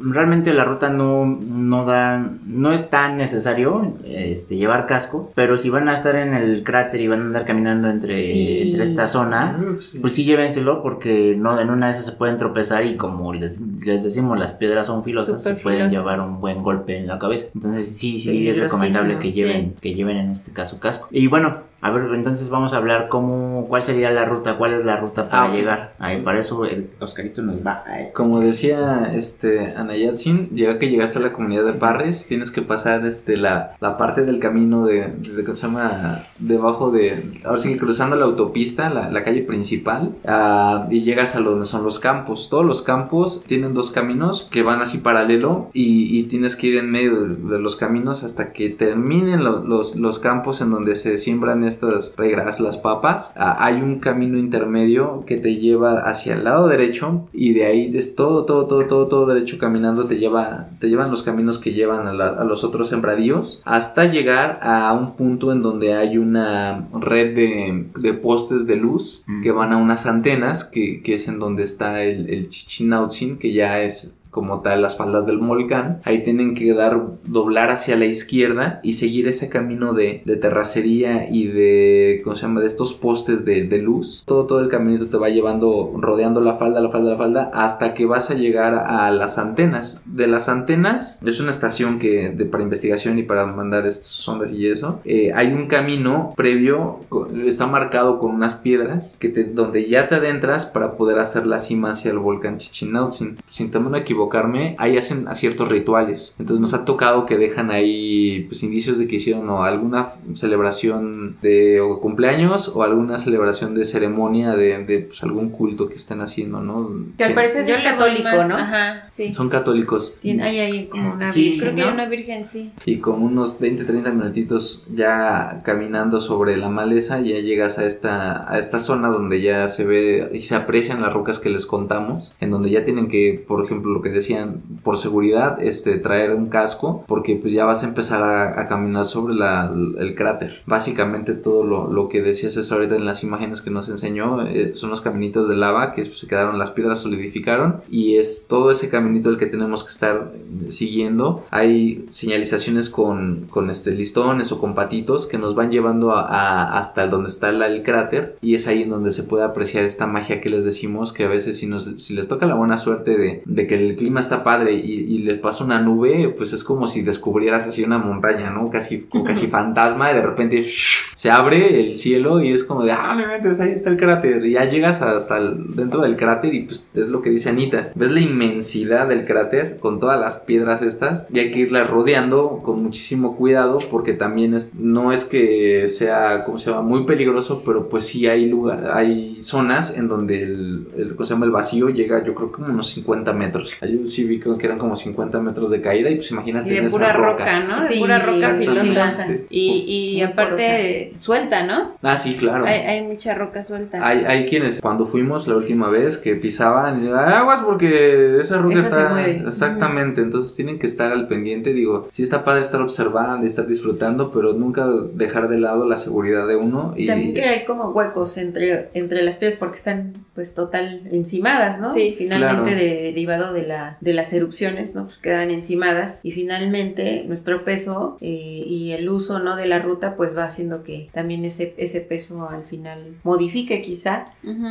realmente la ruta no, no da, no es tan necesario este, llevar casco, pero si van a estar en el cráter y van a andar caminando entre, Sí. entre esta zona, Pues sí, llévenselo porque no, en una de esas se pueden tropezar y como les, les decimos, las piedras son filosas, se Súper pueden filosas. llevar un buen golpe en la cabeza. Entonces sí, sí, es recomendable que sí. lleven, que lleven en este caso casco. Y bueno, a ver, entonces vamos a hablar cómo, cuál sería la ruta, cuál es la ruta para Ah, llegar. Ahí, para eso el Oscarito nos va a Como decía este Anayatsin, ya que llegaste a la comunidad de Parres, tienes que pasar este la, la parte del camino de, de, ¿cómo se llama? debajo de, ahora sí que cruzando la autopista, la, la calle principal, ah, y llegas a donde son los campos. Todos los campos tienen dos caminos que van así paralelo y, y tienes que ir en medio de, de los caminos hasta que terminen lo- los, los campos en donde se siembran estas regras, las papas. Ah, hay un camino intermedio que te lleva hacia el lado derecho y de ahí es todo, todo, todo, todo, todo derecho caminando te lleva, te llevan los caminos que llevan a, la- a los otros sembradíos hasta llegar a un punto en donde hay una red de, de postes de luz Mm. que van a unas antenas que, que es en donde está el, el Chichinautzin que ya es como tal las faldas del volcán. Ahí tienen que dar, doblar hacia la izquierda y seguir ese camino de, de terracería y de, ¿cómo se llama? De estos postes de, de luz. Todo, todo el caminito te va llevando, rodeando la falda, la falda, la falda, hasta que vas a llegar a las antenas. De las antenas, es una estación que, para investigación y para mandar estas sondas y eso. eh, hay un camino previo, está marcado con unas piedras, que donde ya te adentras para poder hacer la cima hacia el volcán Chichinautzin. Sin temor a equivocarme, ahí hacen a ciertos rituales. Entonces nos ha tocado que dejan ahí pues, indicios de que hicieron o alguna celebración de o cumpleaños o alguna celebración de ceremonia de, de, pues, algún culto que estén haciendo, ¿no? Que al parecer es católico, más- ¿no? Ajá, sí. Son católicos. Tiene, hay ahí como una Sí, virgen, Creo que ¿no? hay una virgen, sí. Y con unos 20, 30 minutitos ya caminando sobre la maleza, ya llegas a esta, a esta zona donde ya se ve y se aprecian las rocas que les contamos, en donde ya tienen que, por ejemplo, lo que decían, por seguridad, este, traer un casco, porque pues ya vas a empezar a, a caminar sobre la- el cráter. Básicamente todo lo, lo que decías eso ahorita en las imágenes que nos enseñó, eh, son los caminitos de lava que pues, se quedaron, las piedras solidificaron, y es todo ese caminito el que tenemos que estar siguiendo. Hay señalizaciones con, con este, listones o con patitos que nos van llevando a, a- hasta donde está la- el cráter y es ahí en donde se puede apreciar esta magia que les decimos que a veces si, nos, si les toca la buena suerte de, de que el clima está padre y, y les pasa una nube, pues es como si descubrieras así una montaña, ¿no? Casi, como casi fantasma y de repente ¡shh! se abre el cielo y es como de, ah, me metes, ahí está el cráter. Y ya llegas hasta el- dentro del cráter y pues es lo que dice Anita. Ves la inmensidad del cráter con todas las piedras estas y hay que irlas rodeando con muchísimo cuidado porque también es, no es que sea, ¿cómo se llama? Muy peligroso, pero pues sí hay lugar, hay zonas en donde el, el, ¿cómo se llama? El vacío llega yo creo como unos 50 metros. Yo sí vi que eran como 50 metros de caída y pues imagínate Y de esa pura roca, ¿no? De Sí, pura roca filosa. Y, y aparte suelta, ¿no? Ah, sí, claro. Hay, hay mucha roca suelta. Hay, hay quienes cuando fuimos la última vez que pisaban y "Ah, aguas porque esa roca Esa se está mueve". exactamente entonces tienen que estar al pendiente digo sí está padre estar observando y estar disfrutando pero nunca dejar de lado la seguridad de uno y También que hay como huecos entre, entre las piedras porque están pues total encimadas, ¿no? Sí, Finalmente claro. de- derivado de la la, de las erupciones, ¿no? Pues quedan encimadas y finalmente nuestro peso eh, y el uso, ¿no? De la ruta pues va haciendo que también ese, ese peso al final modifique quizá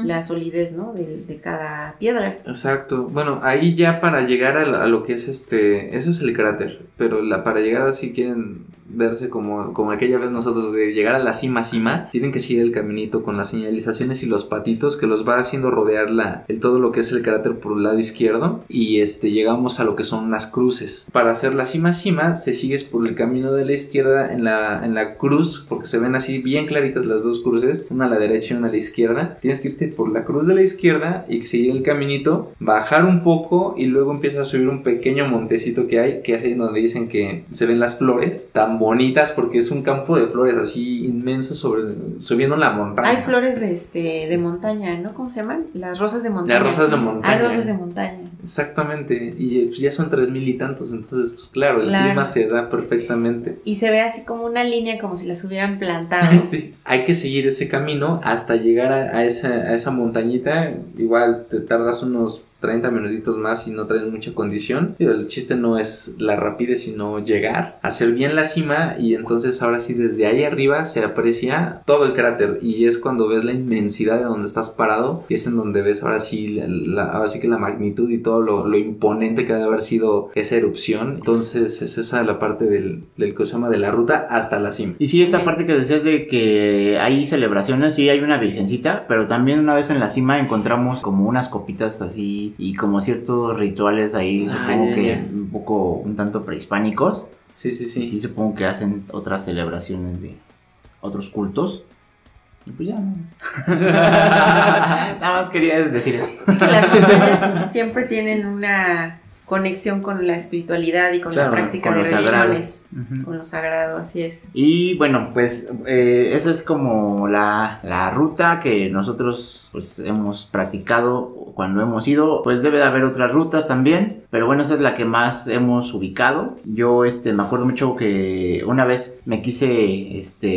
la solidez, ¿no? De, de cada piedra. Exacto. Bueno, ahí ya para llegar a, la- a lo que es este, eso es el cráter, pero la, para llegar así quieren verse como, como aquella vez nosotros de llegar a la cima cima, tienen que seguir el caminito con las señalizaciones y los patitos que los va haciendo rodear la, el todo lo que es el cráter por el lado izquierdo y este llegamos a lo que son unas cruces. Para hacer la cima cima se sigues por el camino de la izquierda en la, en la cruz porque se ven así bien claritas las dos cruces, una a la derecha y una a la izquierda. Tienes que irte por la cruz de la izquierda y seguir el caminito, bajar un poco y luego empiezas a subir un pequeño montecito que hay, que es ahí donde dicen que se ven las flores tan bonitas porque es un campo de flores así inmenso sobre subiendo la montaña. Hay flores de, este, de montaña, ¿no? ¿Cómo se llaman? Las rosas de montaña. Las rosas de montaña. Hay rosas de montaña. Exactamente, y pues ya son tres mil y tantos, entonces pues claro, el Claro. clima se da perfectamente. Y se ve así como una línea, como si las hubieran plantado. Sí, hay que seguir ese camino hasta llegar a, a esa, a esa montañita. Igual te tardas unos 30 minutitos más si no traes mucha condición. Pero el chiste no es la rapidez, sino llegar, hacer bien la cima y entonces ahora sí desde ahí arriba se aprecia todo el cráter y es cuando ves la inmensidad de donde estás parado y es en donde ves ahora sí, la, la- ahora sí que la magnitud y todo lo, lo imponente que debe haber sido esa erupción. Entonces es esa la parte del, del que se llama de la ruta hasta la cima. Y sí, esta parte que decías de que hay celebraciones, sí hay una virgencita, pero también una vez en la cima encontramos como unas copitas así y como ciertos rituales ahí, Ah, supongo ya, que ya. un poco, un tanto prehispánicos. Sí, sí, sí. sí, supongo que hacen otras celebraciones de otros cultos. Y pues ya, no. Nada más quería decir eso. Sí que las montañas siempre tienen una conexión con la espiritualidad y con Claro, la práctica con de religiones. Con lo sagrado, así es. Y bueno, pues eh, esa es como la, la ruta que nosotros pues hemos practicado cuando hemos ido. Pues debe de haber otras rutas también, pero bueno, esa es la que más hemos ubicado. Yo este me acuerdo mucho que una vez me quise este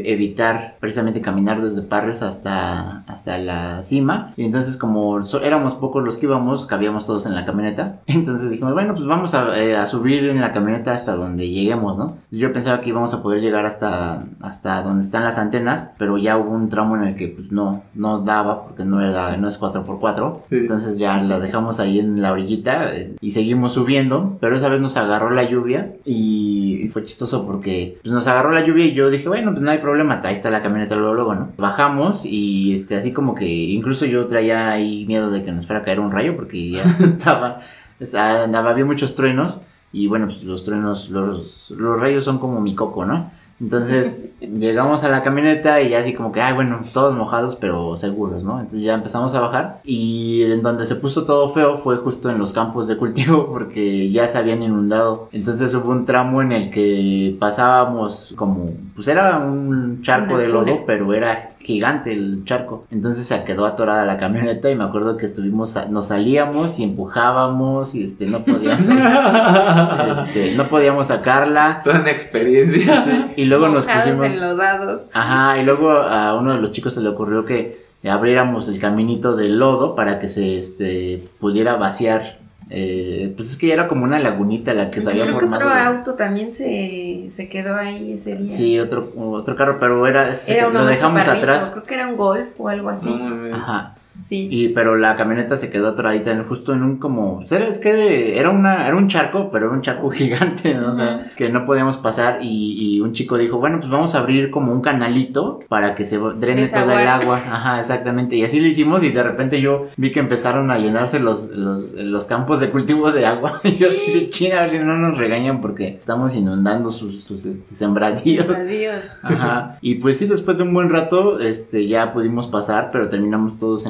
e- evitar precisamente caminar desde Parres hasta hasta la cima y entonces como so- éramos pocos los que íbamos, cabíamos todos en la camioneta. Entonces dijimos, bueno, pues vamos a, eh, a subir en la camioneta hasta donde lleguemos, ¿no? Yo pensaba que íbamos a poder llegar hasta, hasta donde están las antenas, pero ya hubo un tramo en el que pues no, no daba porque no, era, no es 4x4. Sí. Entonces ya la dejamos ahí en la orillita eh, y seguimos subiendo, pero esa vez nos agarró la lluvia y, fue chistoso porque pues, nos agarró la lluvia y yo dije, bueno, pues no hay problema, ahí está la camioneta luego, luego, ¿no? Bajamos y este, así como que incluso yo traía ahí miedo de que nos fuera a caer un rayo porque ya estaba, estaba andaba, había muchos truenos y bueno, pues los truenos, los, los rayos son como mi coco, ¿no? Entonces llegamos a la camioneta y ya así como que, ay, bueno, todos mojados pero seguros, ¿no? Entonces ya empezamos a bajar y en donde se puso todo feo fue justo en los campos de cultivo porque ya se habían inundado. Entonces hubo un tramo en el que pasábamos como, pues era un charco de lodo, pero era gigante el charco. Entonces se quedó atorada la camioneta y me acuerdo que estuvimos, nos salíamos y empujábamos y este, no podíamos, este, no podíamos sacarla. Toda una experiencia. Y luego nos pusimos... enlodados. Ajá, y luego a uno de los chicos se le ocurrió que abriéramos el caminito del lodo para que se este, pudiera vaciar. Eh, pues es que ya era como una lagunita la que se había Creo que otro auto también se, se quedó ahí ese día. Sí, otro, otro carro, pero era, Era lo dejamos atrás. Creo que era un golf o algo así. Ajá. Sí. Y, pero la camioneta se quedó atoradita en, justo en un como... Es que era, una, era un charco, pero era un charco gigante, ¿no? O sea, que no podíamos pasar y, y un chico dijo, bueno, pues vamos a abrir como un canalito para que se drene todo el Desaguar. agua. Ajá, exactamente. Y así lo hicimos y de repente yo vi que empezaron a llenarse los, los, los campos de cultivo de agua. Y yo así de china, a ver si no nos regañan porque estamos inundando sus, sus este, sembradíos. Adiós. Ajá. Y pues sí, después de un buen rato, este, ya pudimos pasar, pero terminamos todos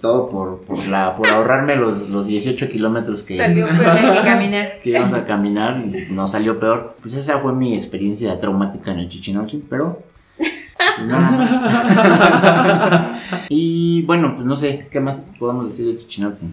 Todo por, por la, por ahorrarme los, los 18 kilómetros que, Salió Hay peor. que caminar. que íbamos a caminar. Nos salió peor. Pues esa fue mi experiencia traumática en el Chichinauchi, pero. pues, nada más. y bueno, pues no sé, ¿qué más podemos decir de Chichinauchi?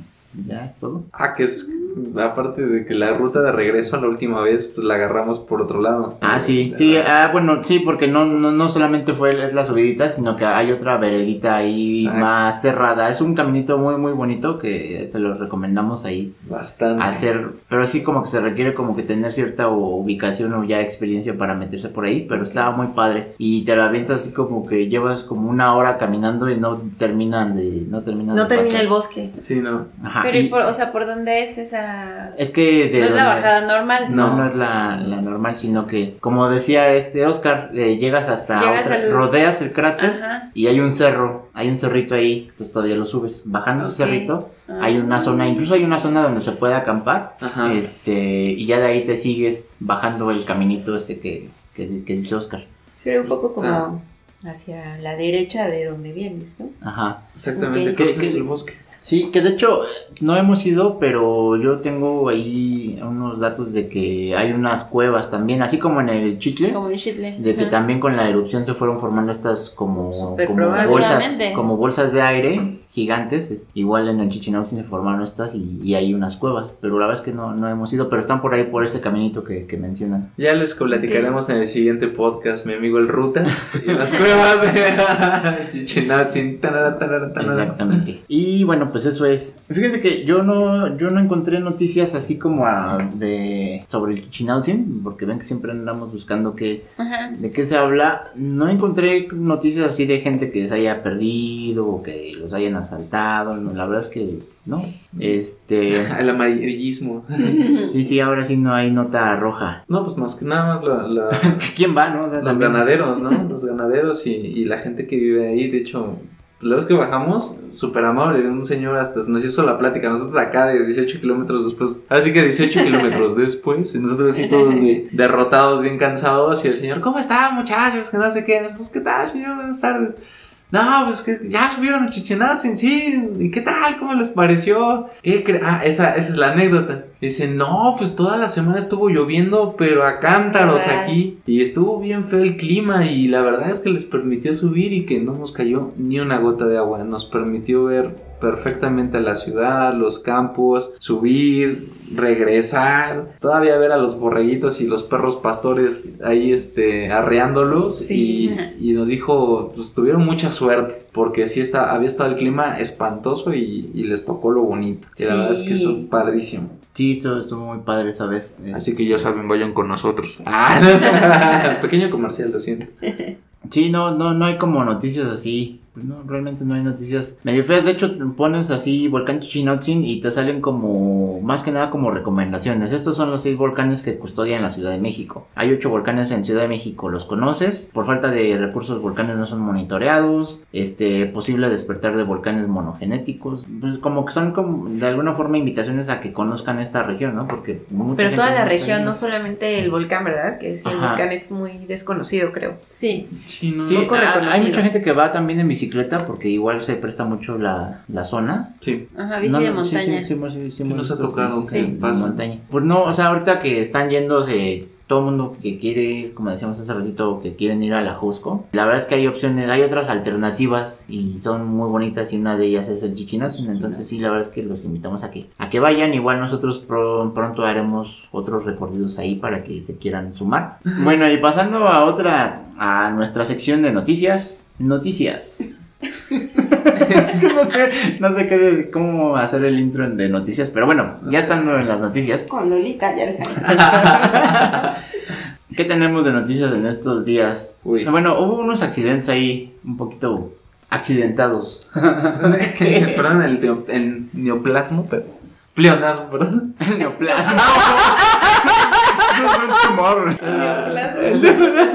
¿Ya es todo? Ah, que es aparte de que la ruta de regreso la última vez, pues la agarramos por otro lado. Ah, sí, sí, ah, bueno, sí, porque no, no, no solamente fue es la subidita, sino que hay otra veredita ahí Exacto. más cerrada. Es un caminito muy, muy bonito que se lo recomendamos ahí Bastante. hacer, pero sí como que se requiere como que tener cierta ubicación o ya experiencia para meterse por ahí, pero está muy padre y te la avientas así como que llevas como una hora caminando y no terminan de no terminan No de termina pasar. el bosque. Sí, no. Ajá, Pero, ¿y y- por, o sea, ¿por dónde es esa...? es que de no es la bajada normal. No, No. no es la, la normal, sino que, como decía este Oscar, eh, llegas hasta Llegas otra- rodeas el cráter Ajá. y hay un cerro, hay un cerrito ahí, entonces todavía lo subes. Bajando ese cerrito, Ah. hay una zona, incluso hay una zona donde se puede acampar, Ajá. este, y ya de ahí te sigues bajando el caminito este que, que, que dice Oscar. Pero un poco como hacia la derecha de donde vienes, ¿no? Ajá. Exactamente. Ok. ¿Qué ¿Qué- es qué- el bosque? Sí, que de hecho no hemos ido, pero yo tengo ahí unos datos de que hay unas cuevas también, así como en el Chitle. Como un chitle. De que también con la erupción se fueron formando estas como, bolsas, como bolsas de aire gigantes. es- igual en el Chichinautzin se formaron estas y, y hay unas cuevas. Pero la verdad es que no, no hemos ido, pero están por ahí por ese caminito que, que mencionan. Ya les platicaremos en el siguiente podcast, mi amigo el Rutas y las cuevas de Chichinatzin. Tanara, tanara, tanara. Exactamente. Y bueno, pues eso es. Fíjense que yo no, yo no encontré noticias así como a- de sobre el Chichinautzin, porque ven que siempre andamos buscando qué, Ajá. ¿De qué se habla? No encontré noticias así de gente que se haya perdido o que los hayan asaltado. no, la verdad es que no. Este. El amarillismo. Sí, sí, ahora sí no hay nota roja. No, pues más que nada más la- la- Es que ¿Quién va, no? O sea, los también- ganaderos, ¿no? Los ganaderos y, y la gente que vive ahí. De hecho, pues, la vez que bajamos, súper amable, un señor hasta nos hizo la plática. Nosotros acá de 18 kilómetros después, así que 18 kilómetros después, y nosotros así todos de- derrotados, bien cansados. Y el señor, ¿cómo están, muchachos? Que no sé qué. Nosotros, ¿qué tal, señor? Buenas tardes. No, pues que ya subieron a Chichenatzin, sí. ¿Y qué tal? ¿Cómo les pareció? ¿Qué cre- ah, esa, esa es la anécdota. Dice, no, pues toda la semana estuvo lloviendo, pero a cántaros aquí. Y estuvo bien feo el clima y la verdad es que les permitió subir y que no nos cayó ni una gota de agua. Nos permitió ver perfectamente la ciudad, los campos, subir, regresar, todavía ver a los borreguitos y los perros pastores ahí este arreándolos Sí. y, y nos dijo, pues tuvieron mucha suerte porque sí está, había estado el clima espantoso y, y les tocó lo bonito. Y la verdad es que eso padrísimo. Sí, esto estuvo muy padre esa vez. Así que ya saben, vayan con nosotros. Ah, pequeño comercial, lo siento. Sí, no, no, no hay como noticias así. Pues no, realmente no hay noticias medio feas. De hecho, pones así volcán Chichinotzin y te salen como, más que nada como recomendaciones. Estos son los seis volcanes que custodian la Ciudad de México. Hay ocho volcanes en Ciudad de México, ¿los conoces? Por falta de recursos, volcanes no son monitoreados. Este, posible despertar de volcanes monogenéticos. Pues como que son como, de alguna forma, invitaciones a que conozcan esta región, ¿no? Porque mucha Pero gente toda la región, ahí. no solamente el volcán, ¿verdad? Que es, el Ajá. volcán es muy desconocido, creo. Sí. Sí, no. Sí, poco hay- hay mucha gente que va también en bicicleta porque igual se presta mucho la, la zona. Sí. Ajá, bici No, de sí, montaña. Sí, sí, sí, sí nos ha tocado que pasan. montaña. Pues no, o sea, ahorita que están yéndose todo el mundo que quiere como decíamos hace ratito, que quieren ir a la Jusco. La verdad es que hay opciones, hay otras alternativas y son muy bonitas y una de ellas es el Chichinatzin. Entonces sí, la verdad es que los invitamos a que, a que vayan. Igual nosotros pro- pronto haremos otros recorridos ahí para que se quieran sumar. Bueno, y pasando a otra, a nuestra sección de noticias. Noticias. no sé, no sé qué, cómo hacer el intro de noticias, pero bueno, ya estando en las noticias. Con Lolita ya ¿Qué tenemos de noticias en estos días? Uy. Bueno, hubo unos accidentes ahí, un poquito accidentados. perdón, el, teo- el neoplasmo, pero. Pleonasmo, perdón. El neoplasma. Eso es un tumor.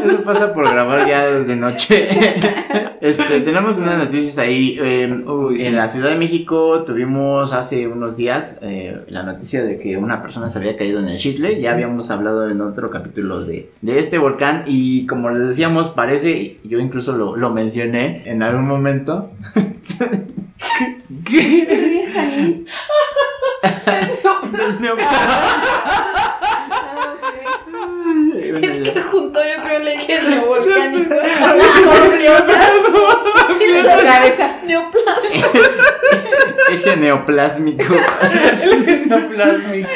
Eso pasa por grabar ya de noche. Este, tenemos unas noticias ahí. eh, Uy, sí. En la Ciudad de México tuvimos hace unos días eh, la noticia de que una persona se había caído en el Chitle. Ya habíamos hablado en otro capítulo de, de este volcán. Y como les decíamos, parece, yo incluso lo, lo mencioné en algún momento. ¿Qué? Del neoplasma. Es que junto yo creo el eje neovolcánico Eje neoplásmico. el neoplásmico.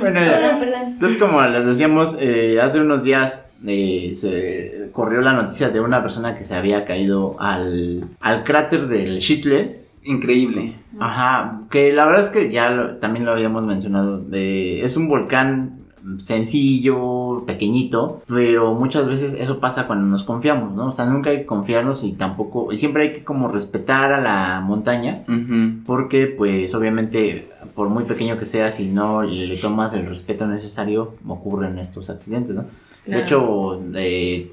bueno, ya. Perdón, perdón. Entonces, como les decíamos, eh, hace unos días eh, se corrió la noticia de una persona que se había caído al, al cráter del Chitle. Increíble. Ajá, que la verdad es que ya lo- también lo habíamos mencionado. eh, es un volcán sencillo, pequeñito, pero muchas veces eso pasa cuando nos confiamos, ¿no? O sea, nunca hay que confiarnos y tampoco, y siempre hay que como respetar a la montaña, porque pues obviamente por muy pequeño que sea, si no le, tomas el respeto necesario, ocurren estos accidentes, ¿no? De hecho, eh,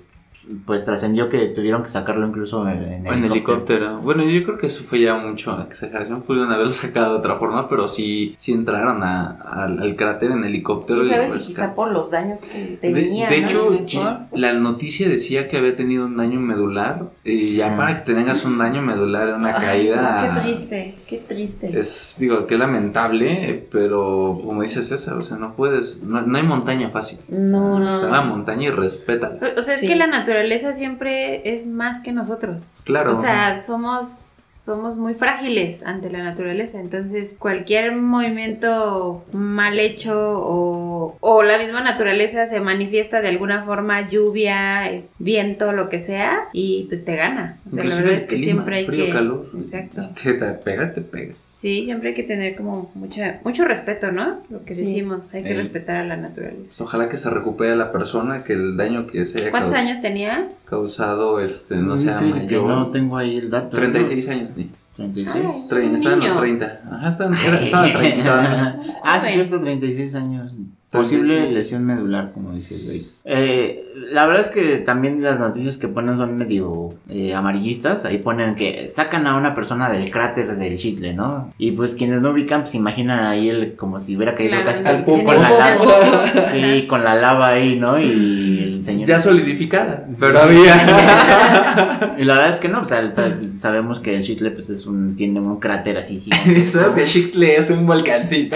pues trascendió que tuvieron que sacarlo incluso en, en En helicóptero. Bueno, yo creo que eso fue ya mucho exageración. Pudieron haberlo sacado de otra forma, pero sí, sí entraron a- al, al cráter en helicóptero. ¿Quién y sabe lo si quizá por los daños que De, tenía? de ¿no? hecho, A la noticia decía que había tenido un daño medular. Y ya Ah. para que tengas un daño medular en una Ay, caída. Qué triste, qué triste. Es, digo, que lamentable, pero Sí. como dices César, o sea, no puedes, no, no hay montaña fácil. No, no. Está en la montaña y respétala. O sea, es Sí. que la naturaleza siempre es más que nosotros. Claro. O sea, somos, somos muy frágiles ante la naturaleza. Entonces, cualquier movimiento mal hecho o, o la misma naturaleza se manifiesta de alguna forma, lluvia, viento, lo que sea, y pues te gana. O sea, la verdad es que clima, siempre hay frío, que. calor. Exacto. Te, te pega, te pega. Sí, siempre hay que tener como mucha, mucho respeto, ¿no? Lo que Sí. decimos, hay que Ey. respetar a la Pues, naturaleza. ojalá que se recupere la persona, que el daño que se haya ¿Cuántos años tenía? causado, este, no sea Fíjate que mayor. no tengo ahí el dato. 36 años, sí. 36. Ay. Tre- Un Estaba en los niño. 30. Ajá, estaba, era- estaba en 30. ah, sí, cierto, 36 años. Posible 36. lesión medular, como dices, güey. Eh, la verdad es que también las noticias que ponen son medio eh, amarillistas. Ahí ponen que sacan a una persona del cráter del Chitle, ¿no? Y pues quienes no ubican, pues imaginan ahí el, como si hubiera caído Claro, casi, el- casi poco. con la el lava. Sí, con la lava ahí, ¿no? Y el señor. Ya solidificada. Sí. Pero había. Y la verdad es que no, o sea, sa- sabemos que el Chitle pues es un, tiene un cráter así gigante. ¿Sabes que Chicle es un volcancito?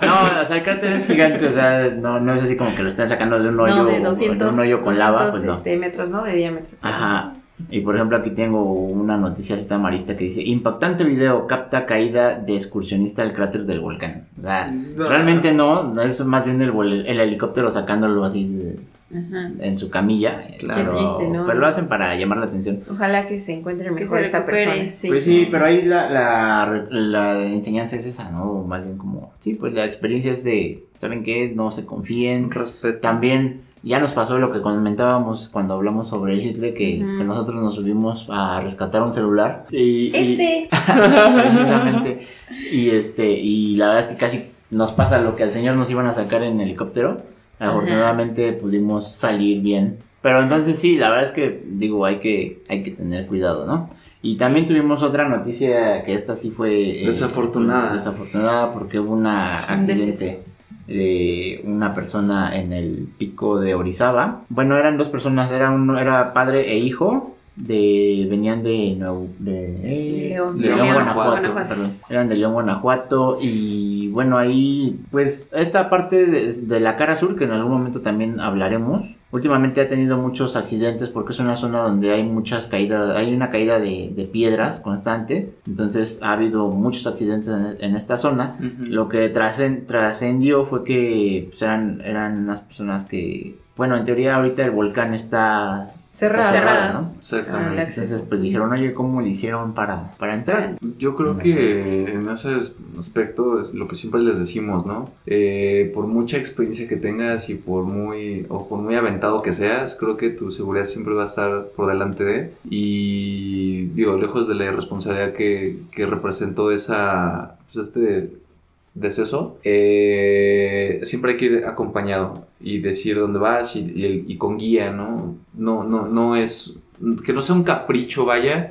No, o sea, el cráter es gigante, o sea, no, no es así como que lo están sacando de un hoyo, no, de 200, de un hoyo con lava, pues no. este, metros, ¿no? De diámetro. Ajá. Y por ejemplo, aquí tengo una noticia así marista que dice: Impactante video capta caída de excursionista al cráter del volcán. O sea, No. realmente no, es más bien el, el helicóptero sacándolo así de- Ajá. en su camilla. claro. Pero, Qué triste, ¿no? pero lo hacen para llamar la atención. Ojalá que se encuentre Que mejor se esta persona. Sí. Pues sí, pero ahí la, la, la enseñanza es esa, ¿no? Más bien como, sí, pues la experiencia es de, ¿saben qué? No se confíen. Respeto. También ya nos pasó lo que comentábamos cuando hablamos sobre el Chitle, que, nosotros nos subimos a rescatar un celular. Y, y- Este. precisamente. Y este, y la verdad es que casi nos pasa lo que al señor nos iban a sacar en helicóptero. Afortunadamente pudimos salir bien. Pero entonces sí, la verdad es que digo, hay que, hay que tener cuidado, ¿no? Y también tuvimos otra noticia que esta sí fue eh, Desafortunada. Desafortunada porque hubo un accidente de una persona en el pico de Orizaba. Bueno, eran dos personas, era uno era padre e hijo de venían de Nuevo de León. de León, León, Guanajuato, Guanajuato. perdón. Eran de León, Guanajuato y bueno, ahí pues esta parte de, de la cara sur que en algún momento también hablaremos. Últimamente ha tenido muchos accidentes porque es una zona donde hay muchas caídas, hay una caída de, de piedras constante, entonces ha habido muchos accidentes en, en esta zona. Lo que trascen- trascendió fue que pues, eran, eran unas personas que, bueno, en teoría ahorita el volcán está Cerrado. está Cerrado. ¿no? Exactamente. Ah, Entonces pues dijeron, oye, ¿cómo le hicieron para, para entrar? Yo creo que en ese aspecto es lo que siempre les decimos, ¿no? Eh, por mucha experiencia que tengas y por muy o por muy aventado que seas, creo que tu seguridad siempre va a estar por delante de. Y digo, lejos de la irresponsabilidad que, que representó esa, pues, este deceso, eh, siempre hay que ir acompañado y decir dónde vas y, y y con guía, ¿no? No, no, no es que no sea un capricho, vaya,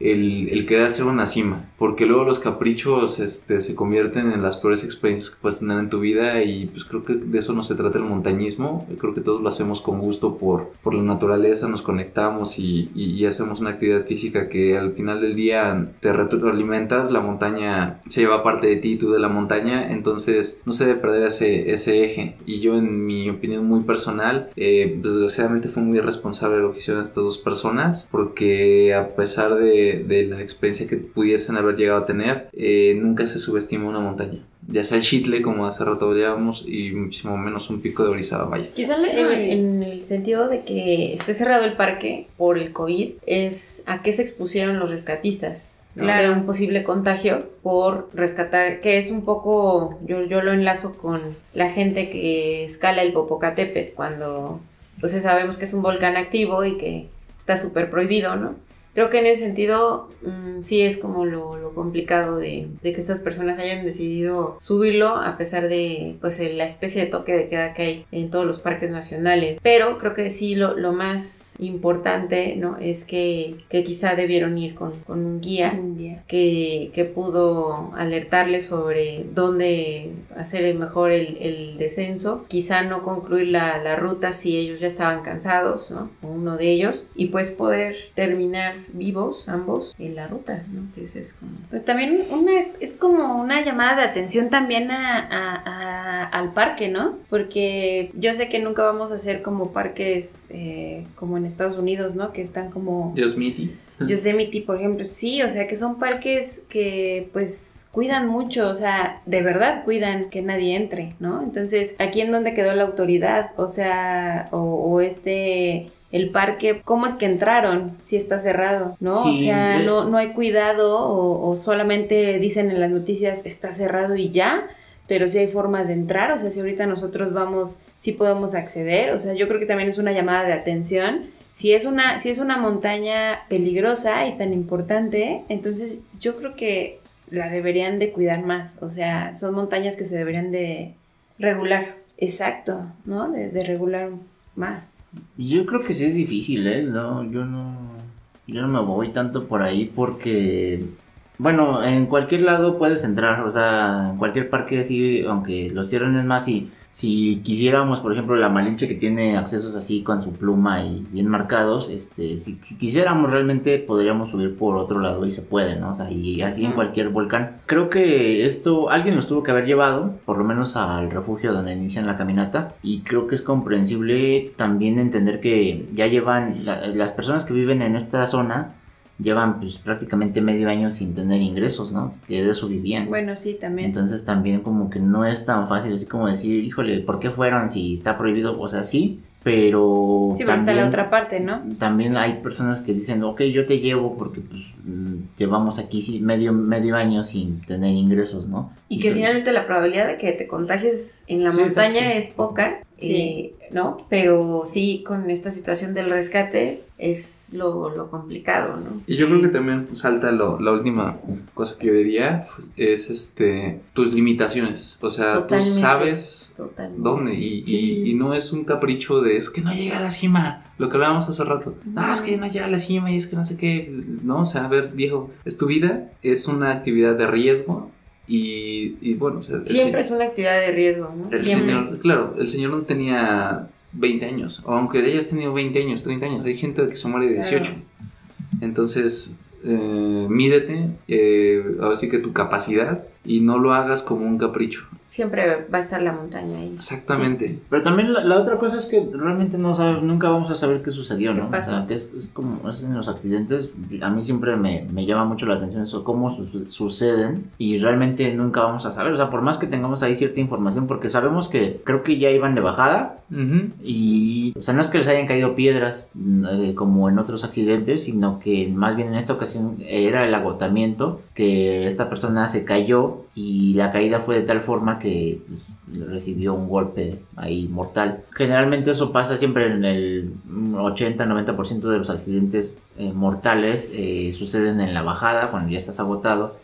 el, el querer hacer una cima, porque luego los caprichos este, se convierten en las peores experiencias que puedes tener en tu vida y pues creo que de eso no se trata el montañismo, creo que todos lo hacemos con gusto por, por la naturaleza, nos conectamos y, y, y hacemos una actividad física que al final del día te retroalimentas, la montaña se lleva parte de ti, tú de la montaña, entonces no se debe perder ese, ese eje. Y yo en mi opinión muy personal, eh, desgraciadamente fue muy irresponsable lo que hicieron estas dos personas porque a pesar de de, la experiencia que pudiesen haber llegado a tener, eh, nunca se subestima una montaña. Ya sea el Chitle, como hace rato hablábamos, y muchísimo menos un pico de Orizaba, vaya. Quizá en, en, el sentido de que esté cerrado el parque por el COVID, es a qué se expusieron los rescatistas. Claro. de un posible contagio por rescatar, que es un poco, yo, yo lo enlazo con la gente que escala el Popocatépetl cuando, pues sabemos que es un volcán activo y que está súper prohibido, ¿no? Creo que en ese sentido mmm, sí es como lo, lo complicado de, de, que estas personas hayan decidido subirlo a pesar de pues la especie de toque de queda que hay en todos los parques nacionales. Pero creo que sí lo, lo más importante ¿no? es que, que quizá debieron ir con, con un guía, un guía. Que, que, pudo alertarles sobre dónde hacer mejor el, el descenso. Quizá no concluir la, la, ruta si ellos ya estaban cansados, ¿no? uno de ellos, y pues poder terminar vivos ambos en la ruta, ¿no? Que ese es como... Pues también una, es como una llamada de atención también a, a, a, al parque, ¿no? Porque yo sé que nunca vamos a hacer como parques eh, como en Estados Unidos, ¿no? Que están como... Yosemite. Yosemite, por ejemplo, sí, o sea, que son parques que pues cuidan mucho, o sea, de verdad cuidan que nadie entre, ¿no? Entonces, aquí en donde quedó la autoridad, o sea, o, o este el parque, ¿cómo es que entraron si está cerrado? ¿No? Sí, o sea, no, no hay cuidado o, o, solamente dicen en las noticias está cerrado y ya, pero sí hay forma de entrar, o sea, si ahorita nosotros vamos, sí podemos acceder, o sea, yo creo que también es una llamada de atención. Si es una, si es una montaña peligrosa y tan importante, entonces yo creo que la deberían de cuidar más, o sea, son montañas que se deberían de regular. Exacto, ¿no? De, de regular más. Yo creo que sí es difícil, ¿eh? No, yo no, yo no me voy tanto por ahí porque, bueno, en cualquier lado puedes entrar, o sea, en cualquier parque así, aunque lo cierren es más y si quisiéramos, por ejemplo, la Malinche que tiene accesos así con su pluma y bien marcados, este, si, si, quisiéramos realmente podríamos subir por otro lado y se puede, ¿no? O sea, y así en cualquier volcán. Creo que esto alguien nos tuvo que haber llevado, por lo menos al refugio donde inician la caminata, y creo que es comprensible también entender que ya llevan la, las personas que viven en esta zona llevan pues prácticamente medio año sin tener ingresos, ¿no? Que de eso vivían. Bueno, sí, también. Entonces también como que no es tan fácil así como decir, híjole, ¿por qué fueron si está prohibido? O sea, sí, pero... Sí, también, la otra parte, ¿no? También hay personas que dicen, ok, yo te llevo porque pues llevamos aquí sí, medio, medio año sin tener ingresos, ¿no? Y que finalmente la probabilidad de que te contagies en la sí, montaña es poca, sí. Eh, ¿no? Pero sí, con esta situación del rescate es lo, lo complicado, ¿no? Y yo creo que también salta lo, la última cosa que yo diría, pues, es este tus limitaciones. O sea, Totalmente. tú sabes Totalmente. dónde y, Sí. y, y, no es un capricho de es que no llega a la cima, lo que hablábamos hace rato. No, es que no llega a la cima y es que no sé qué. No, o sea, a ver, viejo, es tu vida, es una actividad de riesgo y, y bueno, o sea, siempre es una actividad de riesgo, ¿no? El siempre. señor, claro, el señor no tenía 20 años, o aunque hayas tenido 20 años, 30 años, hay gente que se muere de 18. Claro. Entonces, eh, mídete, eh, ahora sí que tu capacidad y no lo hagas como un capricho. Siempre va a estar la montaña ahí. Exactamente. Sí. Pero también la, la, otra cosa es que realmente no sabe, nunca vamos a saber qué sucedió, ¿no? ¿Qué o sea, que es, es, como es en los accidentes, a mí siempre me, me llama mucho la atención eso, cómo su, suceden y realmente nunca vamos a saber. O sea, por más que tengamos ahí cierta información, porque sabemos que creo que ya iban de bajada uh -huh. y, o sea, no es que les hayan caído piedras eh, como en otros accidentes, sino que más bien en esta ocasión era el agotamiento, que esta persona se cayó y la caída fue de tal forma que pues, recibió un golpe ahí mortal. Generalmente eso pasa siempre en el 80-90% de los accidentes eh, mortales eh, suceden en la bajada, cuando ya estás agotado.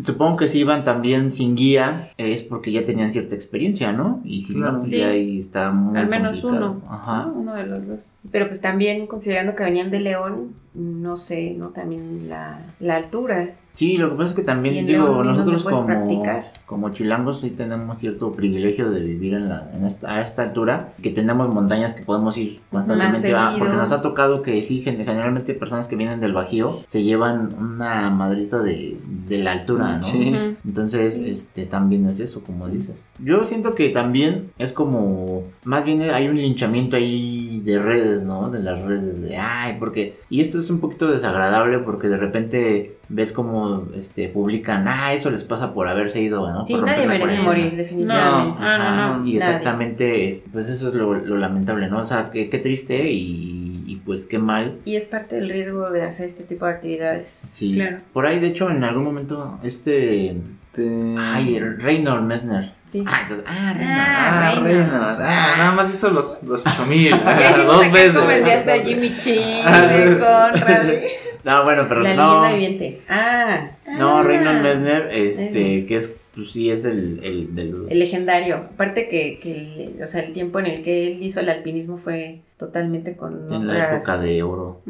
Supongo que si iban también sin guía es porque ya tenían cierta experiencia, ¿no? Y si Claro. no, pues Sí. ya ahí está muy Al menos complicado. uno. Ajá. ¿no? Uno de los dos. Pero pues también considerando que venían de León, no sé, ¿no? También la, la altura. Sí, lo que pasa es que también, digo, León, ¿y dónde nosotros como, practicar? como chilangos sí tenemos cierto privilegio de vivir en la, en esta, a esta altura, que tenemos montañas que podemos ir constantemente, Más a- porque nos ha tocado que sí, gen- generalmente personas que vienen del Bajío se llevan una madriza de, de la altura, ¿no? Sí. Entonces, Sí. este también es eso, como dices. Yo siento que también es como, más bien hay un linchamiento ahí de redes, ¿no? De las redes de, ay, porque, y esto es un poquito desagradable porque de repente ves como, este, publican, ah, eso les pasa por haberse ido, ¿no? Sí, Por nadie merece cuarentena". morir, definitivamente. No, no, no, y exactamente, es- pues eso es lo, lo lamentable, ¿no? O sea, qué, qué triste y, y pues qué mal. Y es parte del riesgo de hacer este tipo de actividades. Sí. Claro. Por ahí, de hecho, en algún momento, este... Este- Ay, el Reynolds Messner. Sí. Ah, entonces, ah, Reynolds. Ah, Ah, Reina. Reina. Ah, nada más hizo los, los 8000. Ya hicimos dos veces. el comercial de Jimmy Chin, Ah, de Conrad. No, bueno, pero la no. leyenda viviente. Ah, No, Ah. Reynolds Messner, este, Ese. que es, pues sí, es el, el del... el legendario. Aparte que, que el, o sea, el tiempo en el que él hizo el alpinismo fue totalmente con en la época de oro.